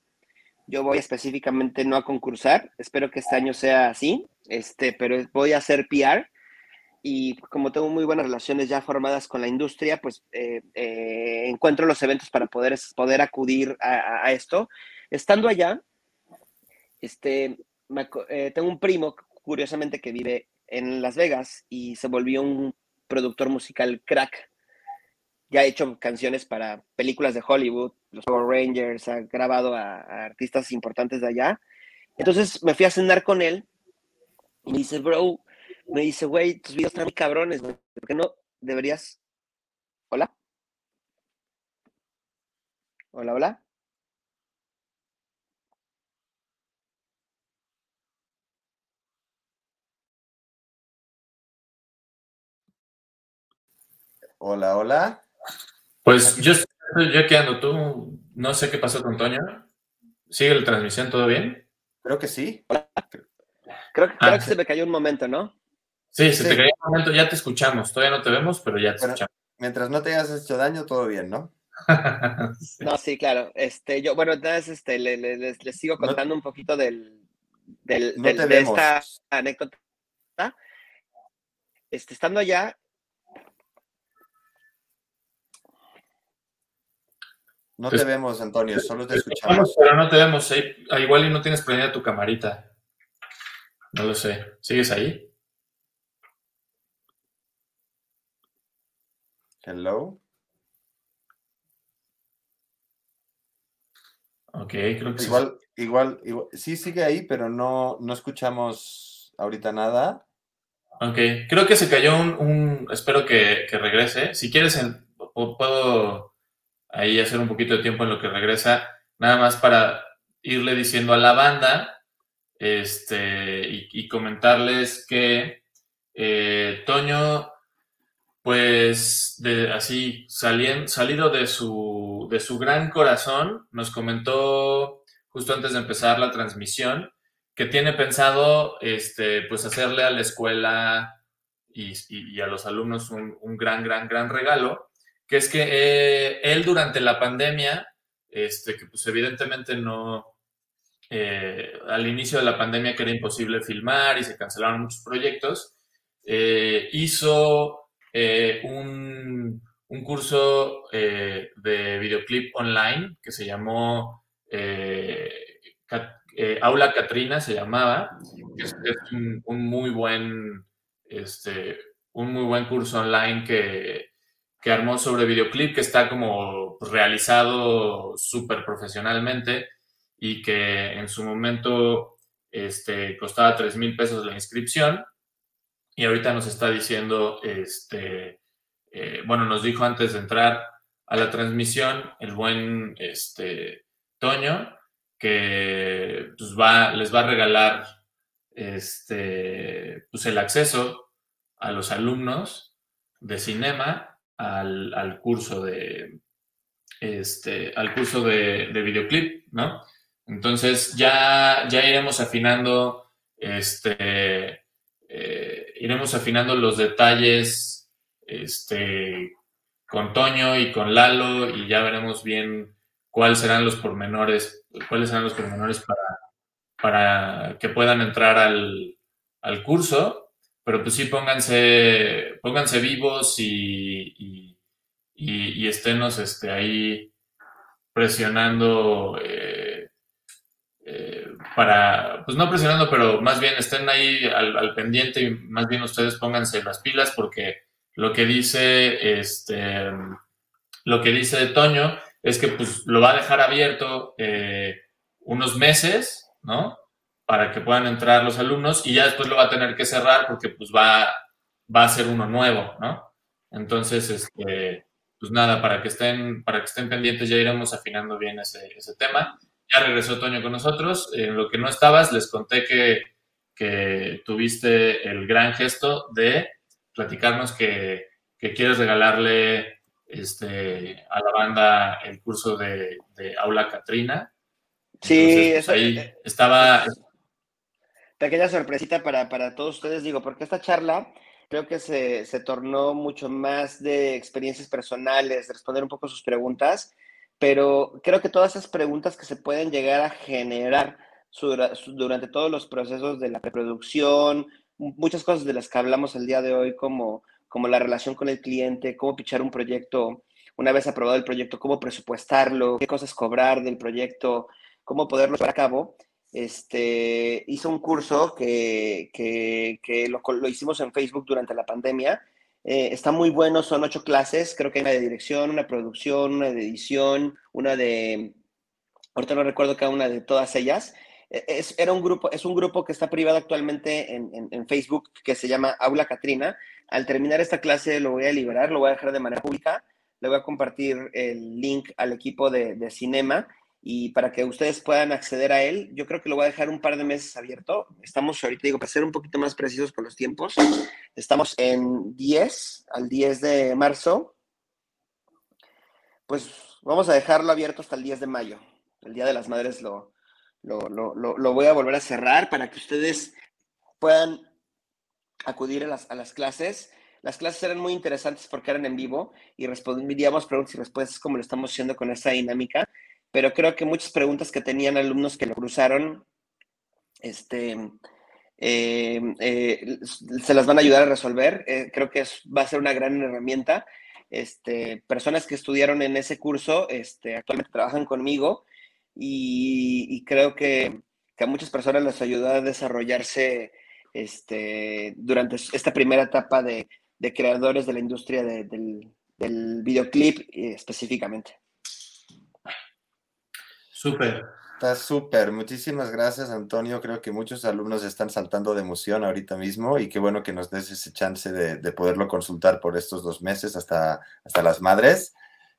Yo voy específicamente no a concursar, espero que este año sea así, este, pero voy a hacer PR y como tengo muy buenas relaciones ya formadas con la industria, pues eh, eh, encuentro los eventos para poder, poder acudir a, esto. Estando allá, este, eh, tengo un primo, curiosamente, que vive en Las Vegas y se volvió un productor musical crack. Ya ha hecho canciones para películas de Hollywood, los Power Rangers, ha grabado a, a artistas importantes de allá Entonces me fui a cenar con él y me dice, bro, me dice, güey, tus videos están muy cabrones, güey. ¿Por qué no deberías? ¿Hola? Hola, hola. Hola, hola. Pues yo estoy ya quedando. Tú no sé qué pasó con Toño. ¿Sigue la transmisión todo bien? Creo que sí. Creo, creo que se me cayó un momento, ¿no? Sí, se te cayó un momento. Ya te escuchamos. Todavía no te vemos, pero ya te escuchamos. Mientras no te hayas hecho daño, todo bien, ¿no? No, sí, claro. Este, yo, bueno, entonces este, les, sigo contando un poquito del, del, de esta anécdota. Este, estando allá, No te vemos, Antonio, solo te escuchamos. Pero no te vemos. Ah, igual y no tienes prendida tu camarita. No lo sé. ¿Sigues ahí? Hello. Ok, creo que igual, sí. Igual, igual, sí sigue ahí, pero no, no escuchamos ahorita nada. Ok, creo que se cayó un, espero que, que, regrese. Si quieres, puedo ahí hacer un poquito de tiempo en lo que regresa, nada más para irle diciendo a la banda este, y, comentarles que eh, Toño, pues de, así salido de su, de su gran corazón, nos comentó justo antes de empezar la transmisión que tiene pensado este, pues hacerle a la escuela y, y a los alumnos un, un gran, gran, gran regalo que es que eh, él durante la pandemia, este, que pues evidentemente no, eh, al inicio de la pandemia que era imposible filmar y se cancelaron muchos proyectos, eh, hizo un, un, curso de videoclip online que se llamó Aula Catrina, se llamaba, que es, un, un, muy buen, este, un muy buen curso online que que armó sobre videoclip, que está como realizado súper profesionalmente y que en su momento este, costaba 3 mil pesos la inscripción. Y ahorita nos está diciendo, este, eh, bueno, nos dijo antes de entrar a la transmisión el buen este, Toño, que pues, va, les va a regalar este, pues, el acceso a los alumnos de cinema al, curso de este, al curso de, videoclip, ¿no? Entonces ya, ya iremos afinando, este, eh, iremos afinando los detalles, este, con Toño y con Lalo y ya veremos bien cuáles serán los pormenores, cuáles serán los pormenores para, para que puedan entrar al, al curso. Pero pues sí pónganse, pónganse vivos y, y, esténnos este, ahí presionando eh, para, pues no presionando, pero más bien estén ahí al, pendiente y más bien ustedes pónganse las pilas porque lo que dice este, lo que dice Toño es que pues lo va a dejar abierto eh, unos meses, ¿no? para que puedan entrar los alumnos y ya después lo va a tener que cerrar porque pues va, va a ser uno nuevo, ¿no? Entonces, este, pues nada, para que estén, para que estén pendientes ya iremos afinando bien ese, ese tema. Ya regresó Toño con nosotros. En lo que no estabas, les conté que, que tuviste el gran gesto de platicarnos que, que quieres regalarle este, a la banda el curso de, de Aula Catrina. Sí, pues, ahí eh, estaba, pequeña sorpresita para, para todos ustedes, digo, porque esta charla creo que se, se, tornó mucho más de experiencias personales, de responder un poco sus preguntas, pero creo que todas esas preguntas que se pueden llegar a generar durante todos los procesos de la preproducción, muchas cosas de las que hablamos el día de hoy, como, como la relación con el cliente, cómo pichar un proyecto, una vez aprobado el proyecto, cómo presupuestarlo, qué cosas cobrar del proyecto, cómo poderlo llevar a cabo este, hizo un curso que, que, lo, lo, hicimos en Facebook durante la pandemia. Eh, está muy bueno, son ocho clases, creo que hay una de dirección, una producción, una de edición, una de, ahorita no recuerdo cada una de todas ellas, e, es, era un grupo, es un grupo que está privado actualmente en, Facebook que se llama Aula Catrina. Al terminar esta clase lo voy a liberar, lo voy a dejar de manera pública. Le voy a compartir el link al equipo de, de Cinema y para que ustedes puedan acceder a él, yo creo que lo voy a dejar un par de meses abierto. Estamos ahorita, digo, para ser un poquito más precisos con los tiempos, estamos en 10, al 10 de marzo. Pues vamos a dejarlo abierto hasta el 10 de mayo. El Día de las Madres lo, lo, lo, voy a volver a cerrar para que ustedes puedan acudir a las, a las clases. Las clases eran muy interesantes porque eran en vivo y respondíamos preguntas y respuestas como lo estamos haciendo con esta dinámica pero creo que muchas preguntas que tenían alumnos que lo cruzaron, este, eh, eh, se las van a ayudar a resolver. Eh, creo que va a ser una gran herramienta. Este, personas que estudiaron en ese curso este, actualmente trabajan conmigo y, creo que, a muchas personas les ayudó a desarrollarse este, durante esta primera etapa de, creadores de la industria del, del videoclip específicamente. Súper. Está súper. Muchísimas gracias, Antonio. Creo que muchos alumnos están saltando de emoción ahorita mismo y qué bueno que nos des ese chance de, poderlo consultar por estos dos meses hasta, hasta las madres.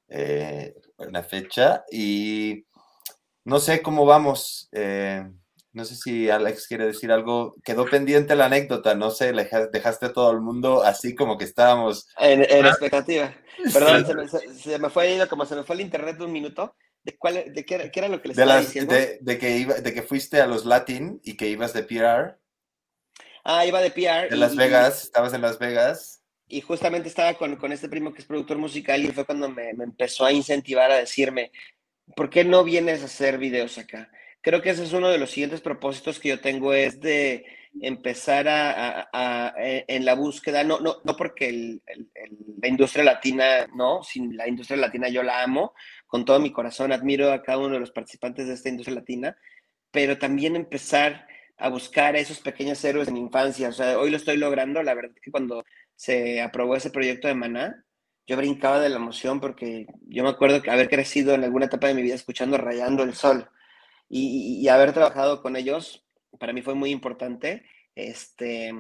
Eh, una fecha. Y no sé cómo vamos. Eh, no sé si Alex quiere decir algo. Quedó pendiente la anécdota, no sé, dejaste a todo el mundo así como que estábamos. En, expectativa. Perdón, se me, se me, fue como se me fue el internet de un minuto. ¿De, cuál, de qué, era, lo que les estaba diciendo? De, que iba, de que fuiste a los Latin y que ibas de PR. Ah, iba de PR. De Las Vegas, estabas en Las Vegas. Y justamente estaba con, con, este primo que es productor musical y fue cuando me, me, empezó a incentivar a decirme, ¿por qué no vienes a hacer videos acá? Creo que ese es uno de los siguientes propósitos que yo tengo, es de empezar a, a, en la búsqueda, no, no, no porque la industria latina, no, sin la industria latina yo la amo, con todo mi corazón, admiro a cada uno de los participantes de esta industria latina, pero también empezar a buscar a esos pequeños héroes mi infancia. O sea, hoy lo estoy logrando. La verdad que cuando se aprobó ese proyecto de Maná, yo brincaba de la emoción porque yo me acuerdo que haber crecido en alguna etapa de mi vida escuchando Rayando el Sol y, haber trabajado con ellos para mí fue muy importante. Este,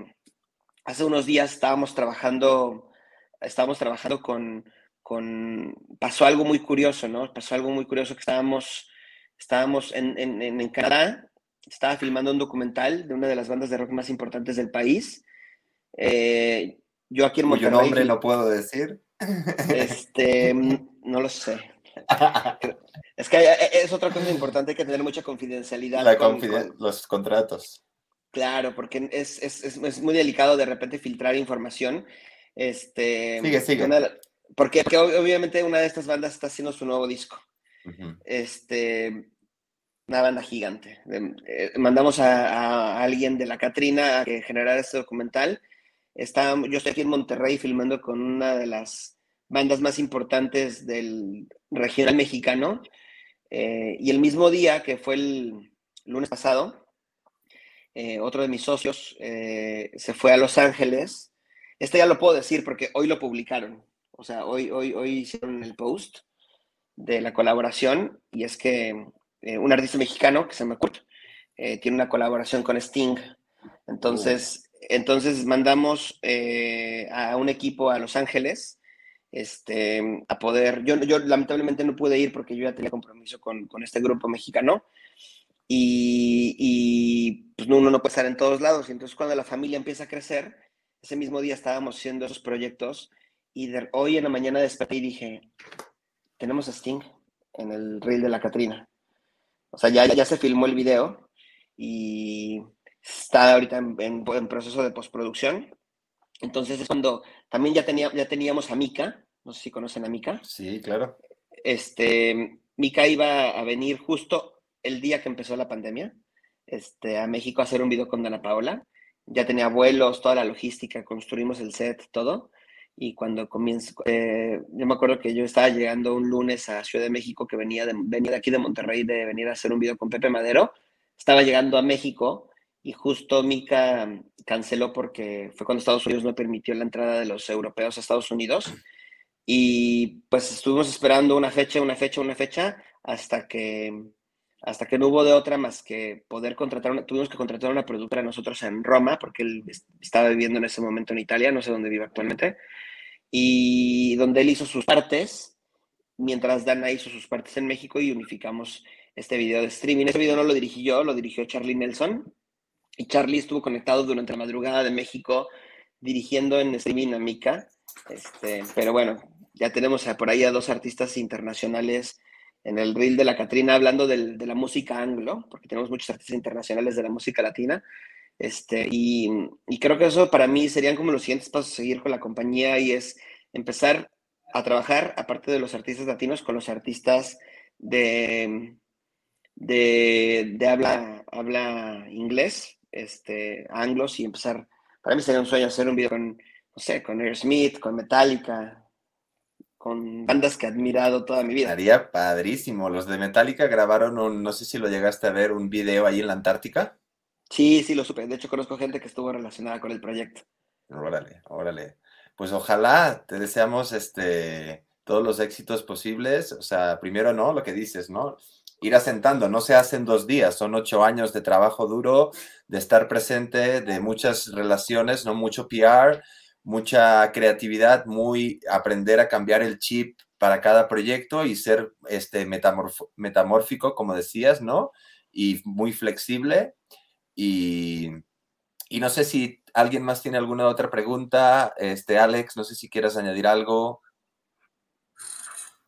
hace unos días estábamos trabajando, estábamos trabajando con, con, pasó algo muy curioso, ¿no? Pasó algo muy curioso que estábamos, estábamos en, en, en Canadá, estaba filmando un documental de una de las bandas de rock más importantes del país. Eh, yo aquí en Monterrey... ¿Cuyo nombre no puedo decir? Este, no lo sé. Es que es otra cosa importante, hay que tener mucha confidencialidad. los contratos. Claro, porque es, es, es, muy delicado de repente filtrar información. Este, sigue, sigue. Porque, obviamente una de estas bandas está haciendo su nuevo disco. Este, una banda gigante. Eh, mandamos a, alguien de la Catrina a que generara este documental. Está, yo estoy aquí en Monterrey filmando con una de las bandas más importantes del regional mexicano. Eh, y el mismo día, que fue el lunes pasado, eh, otro de mis socios se fue a Los Ángeles. Este ya lo puedo decir porque hoy lo publicaron. O sea, hoy, hoy, hoy hicieron el post de la colaboración y es que eh, un artista mexicano que se llama Kurt eh, tiene una colaboración con Sting. Entonces, entonces mandamos eh, a un equipo a Los Ángeles este, a poder. Yo, yo lamentablemente no pude ir porque yo ya tenía compromiso con, con este grupo mexicano. Y, y pues uno no puede estar en todos lados. Y entonces, cuando la familia empieza a crecer, ese mismo día estábamos haciendo esos proyectos y hoy en la mañana desperté y dije, tenemos a Sting en el reel de la Catrina. O sea, ya, ya se filmó el video y está ahorita en, proceso de postproducción. Entonces es cuando también ya, tenía, ya teníamos a Mika, no sé si conocen a Mika. Sí, claro. Este, Mika iba a venir justo el día que empezó la pandemia este, a México a hacer un video con Dana Paola. Ya tenía vuelos, toda la logística, construimos el set, todo y cuando comienzo, eh, yo me acuerdo que yo estaba llegando un lunes a Ciudad de México, que venía de, venía de aquí de Monterrey de venir a hacer un video con Pepe Madero, estaba llegando a México y justo Mica canceló porque fue cuando Estados Unidos no permitió la entrada de los europeos a Estados Unidos y pues estuvimos esperando una fecha, una fecha, una fecha, hasta que, hasta que no hubo de otra más que poder contratar, una, tuvimos que contratar una productora nosotros en Roma, porque él estaba viviendo en ese momento en Italia, no sé dónde vive actualmente, y donde él hizo sus partes, mientras Dana hizo sus partes en México y unificamos este video de streaming. Este video no lo dirigí yo, lo dirigió Charlie Nelson, y Charlie estuvo conectado durante la madrugada de México dirigiendo en streaming a Mika, este, pero bueno, ya tenemos por ahí a dos artistas internacionales en el reel de la Catrina hablando del, de la música anglo, porque tenemos muchos artistas internacionales de la música latina. Este, y, y, creo que eso para mí serían como los siguientes pasos a seguir con la compañía y es empezar a trabajar, aparte de los artistas latinos, con los artistas de, de, de habla, habla inglés, este, anglos, y empezar, para mí sería un sueño hacer un video con, no sé, con Aerosmith, con Metallica, con bandas que he admirado toda mi vida. Estaría padrísimo. Los de Metallica grabaron un, no sé si lo llegaste a ver, un video ahí en la Antártica. Sí, sí, lo supe. De hecho, conozco gente que estuvo relacionada con el proyecto. Órale, órale. Pues ojalá te deseamos este, todos los éxitos posibles. O sea, primero, ¿no? Lo que dices, ¿no? Ir asentando, no se hace en dos días, son ocho años de trabajo duro, de estar presente, de muchas relaciones, no mucho PR, mucha creatividad, muy aprender a cambiar el chip para cada proyecto y ser este metamórfico, como decías, ¿no? Y muy flexible. Y, y, no sé si alguien más tiene alguna otra pregunta. Este, Alex, no sé si quieras añadir algo.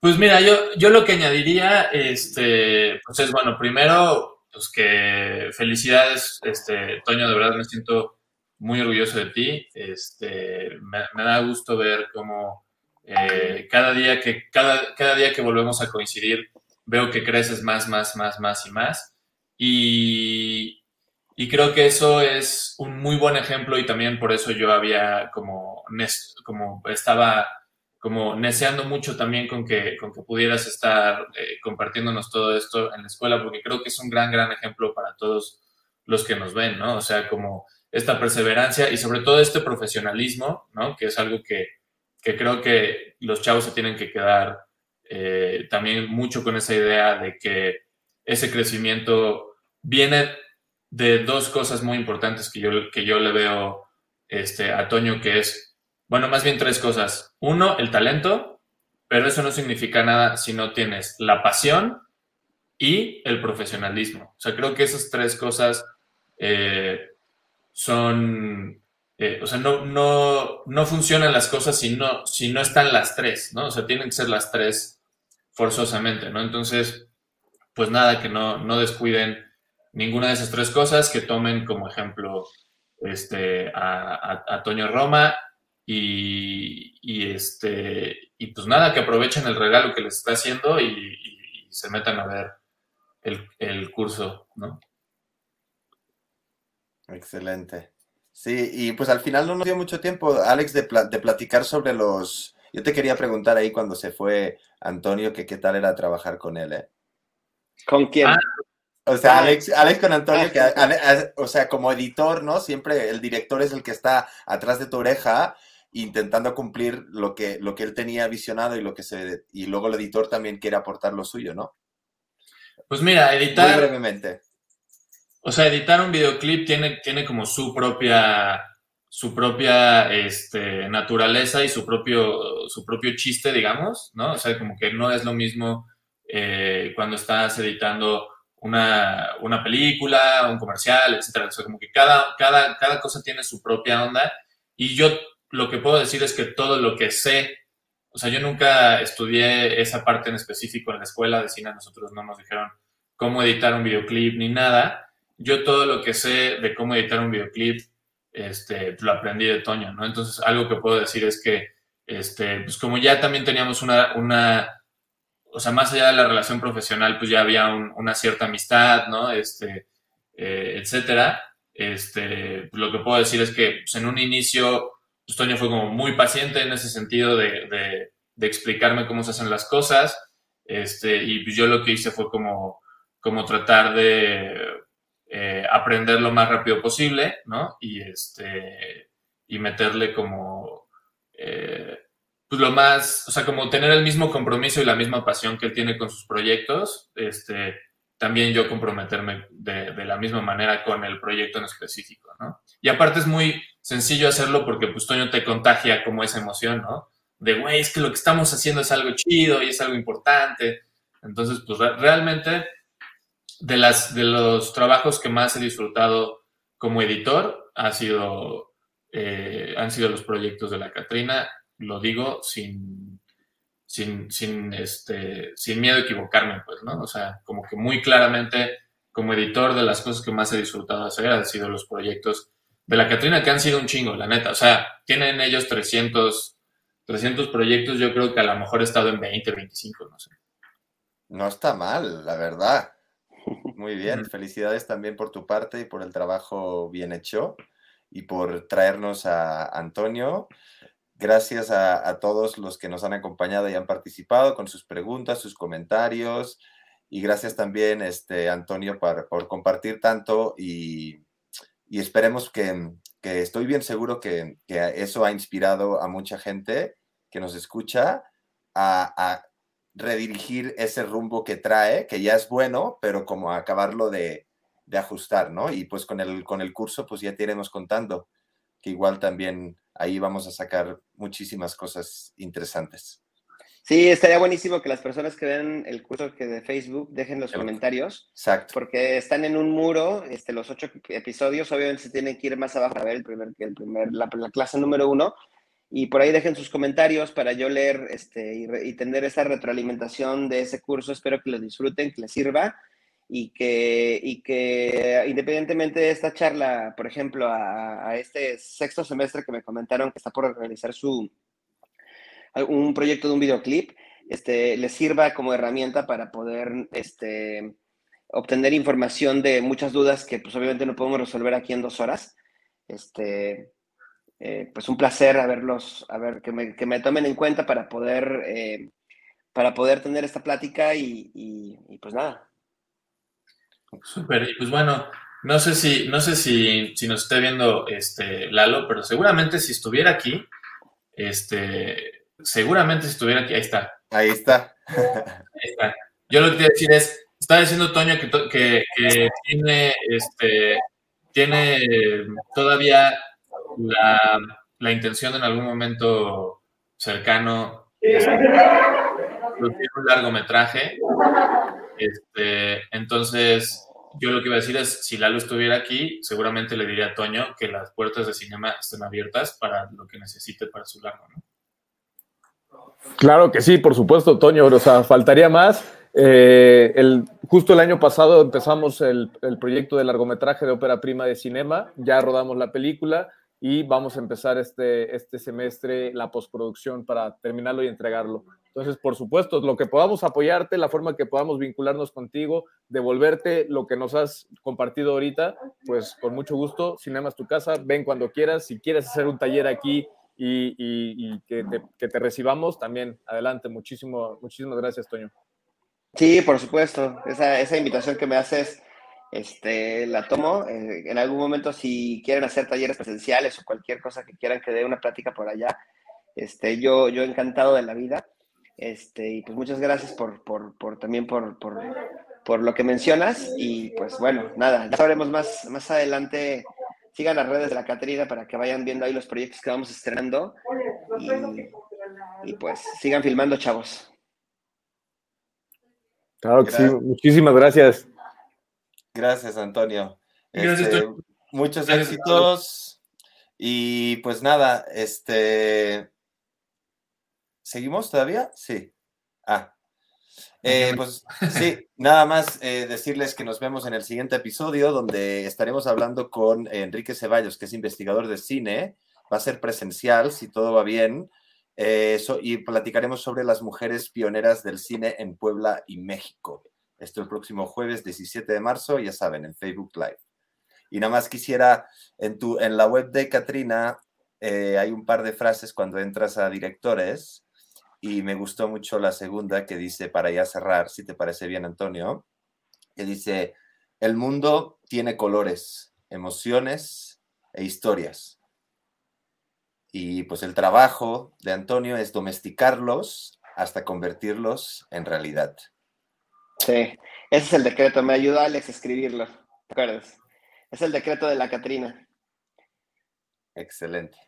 Pues mira, yo, yo lo que añadiría, este, pues es, bueno, primero, pues que felicidades, este, Toño, de verdad me siento muy orgulloso de ti. Este, me, da gusto ver cómo eh, cada, día que, cada, cada día que volvemos a coincidir veo que creces más, más, más, más y más. Y, y creo que eso es un muy buen ejemplo y también por eso yo había como, como estaba como neceando mucho también con que, con que pudieras estar eh, compartiéndonos todo esto en la escuela, porque creo que es un gran, gran ejemplo para todos los que nos ven, ¿no? O sea, como esta perseverancia y sobre todo este profesionalismo, ¿no? Que es algo que, creo que los chavos se tienen que quedar eh, también mucho con esa idea de que ese crecimiento viene de dos cosas muy importantes que yo, que yo le veo este, a Toño, que es, bueno, más bien tres cosas. Uno, el talento, pero eso no significa nada si no tienes la pasión y el profesionalismo. O sea, creo que esas tres cosas eh, son, eh, o sea, no, no, no funcionan las cosas si no, si no están las tres, ¿no? O sea, tienen que ser las tres forzosamente, ¿no? Entonces, pues nada, que no, no descuiden ninguna de esas tres cosas, que tomen como ejemplo este, a, a, Toño Roma y, y, este, y pues nada, que aprovechen el regalo que les está haciendo y, y se metan a ver el, el curso, ¿no? Excelente. Sí, y pues al final no nos dio mucho tiempo, Alex, de, de platicar sobre los... Yo te quería preguntar ahí cuando se fue Antonio que qué tal era trabajar con él, ¿eh? ¿Con quién? Ah, o sea, Alex, Alex con Antonio, que, o sea, como editor, ¿no? Siempre el director es el que está atrás de tu oreja intentando cumplir lo que, lo que él tenía visionado y lo que se y luego el editor también quiere aportar lo suyo, ¿no? Pues mira, editar. Muy brevemente. O sea, editar un videoclip tiene, tiene como su propia, su propia este, naturaleza y su propio, su propio chiste, digamos, ¿no? O sea, como que no es lo mismo eh, cuando estás editando una, una, película, un comercial, etcétera. O sea, como que cada, cada, cada cosa tiene su propia onda. Y yo lo que puedo decir es que todo lo que sé, o sea, yo nunca estudié esa parte en específico en la escuela de cine, nosotros no nos dijeron cómo editar un videoclip ni nada yo todo lo que sé de cómo editar un videoclip, este, lo aprendí de Toño, ¿no? Entonces, algo que puedo decir es que, este, pues como ya también teníamos una, una, o sea, más allá de la relación profesional, pues ya había una cierta amistad, ¿no? Este, eh, etcétera. Este, lo que puedo decir es que pues en un inicio, pues Toño fue como muy paciente en ese sentido de, de, de explicarme cómo se hacen las cosas, este, y pues yo lo que hice fue como, como tratar de eh, aprender lo más rápido posible, ¿no? Y, este, y meterle como, eh, pues lo más, o sea, como tener el mismo compromiso y la misma pasión que él tiene con sus proyectos, este, también yo comprometerme de, la misma manera con el proyecto en específico, ¿no? Y aparte es muy sencillo hacerlo porque pues Toño te contagia como esa emoción, ¿no? De, güey, es que lo que estamos haciendo es algo chido y es algo importante. Entonces, pues realmente de, las, de los trabajos que más he disfrutado como editor ha sido, eh, han sido los proyectos de la Catrina, lo digo sin, sin, sin, este, sin miedo a equivocarme, pues, ¿no? O sea, como que muy claramente, como editor, de las cosas que más he disfrutado hacer han sido los proyectos de la Catrina, que han sido un chingo, la neta. O sea, tienen ellos 300, 300 proyectos, yo creo que a lo mejor he estado en 20, 25, no sé. No está mal, la verdad. Muy bien, felicidades también por tu parte y por el trabajo bien hecho y por traernos a Antonio. Gracias a, todos los que nos han acompañado y han participado con sus preguntas, sus comentarios. Y gracias también, este, Antonio, por, compartir tanto y, esperemos que, estoy bien seguro que, eso ha inspirado a mucha gente que nos escucha a, redirigir ese rumbo que trae, que ya es bueno, pero como acabarlo de, de ajustar, ¿no? Y pues con el, con el curso, pues ya te iremos contando que igual también ahí vamos a sacar muchísimas cosas interesantes. Sí, estaría buenísimo que las personas que ven el curso que de Facebook dejen los comentarios. Exacto. Porque están en un muro, este, los ocho episodios, obviamente se tienen que ir más abajo para ver el primer, el primer, la, clase número uno. Y por ahí dejen sus comentarios para yo leer este, y, tener esa retroalimentación de ese curso. Espero que lo disfruten, que les sirva y que, y que independientemente de esta charla, por ejemplo, a, este sexto semestre que me comentaron que está por realizar su, un proyecto de un videoclip, este, les sirva como herramienta para poder este, obtener información de muchas dudas que pues obviamente no podemos resolver aquí en dos horas. Este, eh, pues un placer haberlos, a ver, que me, que me tomen en cuenta para poder, eh, para poder tener esta plática y, y pues nada, Súper, y pues bueno, no sé si, no sé si, si, nos esté viendo este Lalo, pero seguramente si estuviera aquí, este, seguramente si estuviera aquí, ahí está. Ahí está. Ahí está. Yo lo que quiero decir es, está diciendo Toño que, que, que tiene, este, tiene todavía la, la, intención en algún momento cercano de un largometraje. Este, entonces, yo lo que iba a decir es, si Lalo estuviera aquí, seguramente le diría a Toño que las puertas de cinema estén abiertas para lo que necesite para su largo, ¿no? Claro que sí, por supuesto, Toño, o sea, faltaría más. Eh, el, justo el año pasado empezamos el, el, proyecto de largometraje de ópera prima de cinema, ya rodamos la película y vamos a empezar este, este semestre la postproducción para terminarlo y entregarlo. Entonces, por supuesto, lo que podamos apoyarte, la forma que podamos vincularnos contigo, devolverte lo que nos has compartido ahorita, pues con mucho gusto, Cinema es tu casa, ven cuando quieras, si quieres hacer un taller aquí y, que, te, recibamos, también adelante, muchísimo, muchísimas gracias, Toño. Sí, por supuesto, esa, esa invitación que me haces, este, la tomo. Eh, en algún momento, si quieren hacer talleres presenciales o cualquier cosa que quieran que dé una plática por allá, este, yo, yo encantado de la vida. Este, y pues muchas gracias por, por, por también por, por, por, lo que mencionas. Y pues bueno, nada, ya sabremos más, más adelante. Sigan las redes de la Caterina para que vayan viendo ahí los proyectos que vamos estrenando. Y, pues sigan filmando, chavos. Claro que sí, muchísimas gracias. Gracias, Antonio. Este, muchos éxitos. Y pues nada, este ¿Seguimos todavía? Sí. Ah. Eh, pues sí, nada más eh, decirles que nos vemos en el siguiente episodio donde estaremos hablando con Enrique Ceballos, que es investigador de cine. Va a ser presencial, si todo va bien. Eh, y platicaremos sobre las mujeres pioneras del cine en Puebla y México. Esto el próximo jueves 17 de marzo, ya saben, en Facebook Live. Y nada más quisiera, en, tu, en la web de Katrina hay un par de frases cuando entras a directores y me gustó mucho la segunda que dice, para ya cerrar, si te parece bien, Antonio, que dice, el mundo tiene colores, emociones e historias. Y pues el trabajo de Antonio es domesticarlos hasta convertirlos en realidad. Sí, ese es el decreto. Me ayudó Alex a escribirlo. ¿Te acuerdas? Es el decreto de la Catrina. Excelente.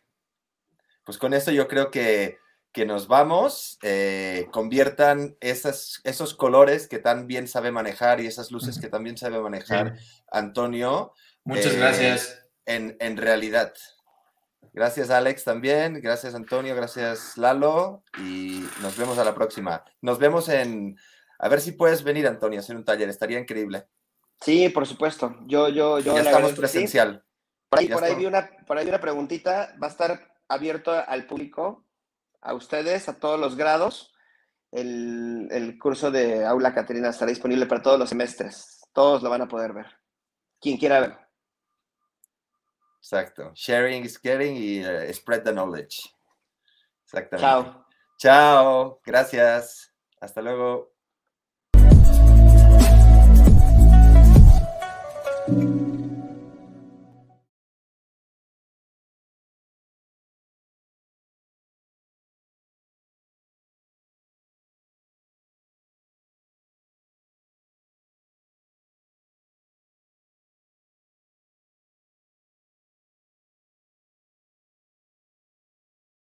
Pues con esto yo creo que, que nos vamos. Eh, conviertan esas, esos colores que tan bien sabe manejar y esas luces que también sabe manejar Antonio. Muchas eh, gracias. En, en realidad. Gracias Alex también, gracias Antonio, gracias Lalo y nos vemos a la próxima. Nos vemos en, a ver si puedes venir Antonio a hacer un taller, estaría increíble. Sí, por supuesto. Yo, yo, yo. Ya estamos agradezco, sí. presencial. Por ahí, por vi una, por ahí vi una preguntita. Va a estar abierto al público, a ustedes, a todos los grados. El, el curso de Aula Catrina estará disponible para todos los semestres. Todos lo van a poder ver. Quien quiera ver. Exacto. Sharing is caring y eh, spread the knowledge. Exactamente. Chao. Chao. Gracias. Hasta luego.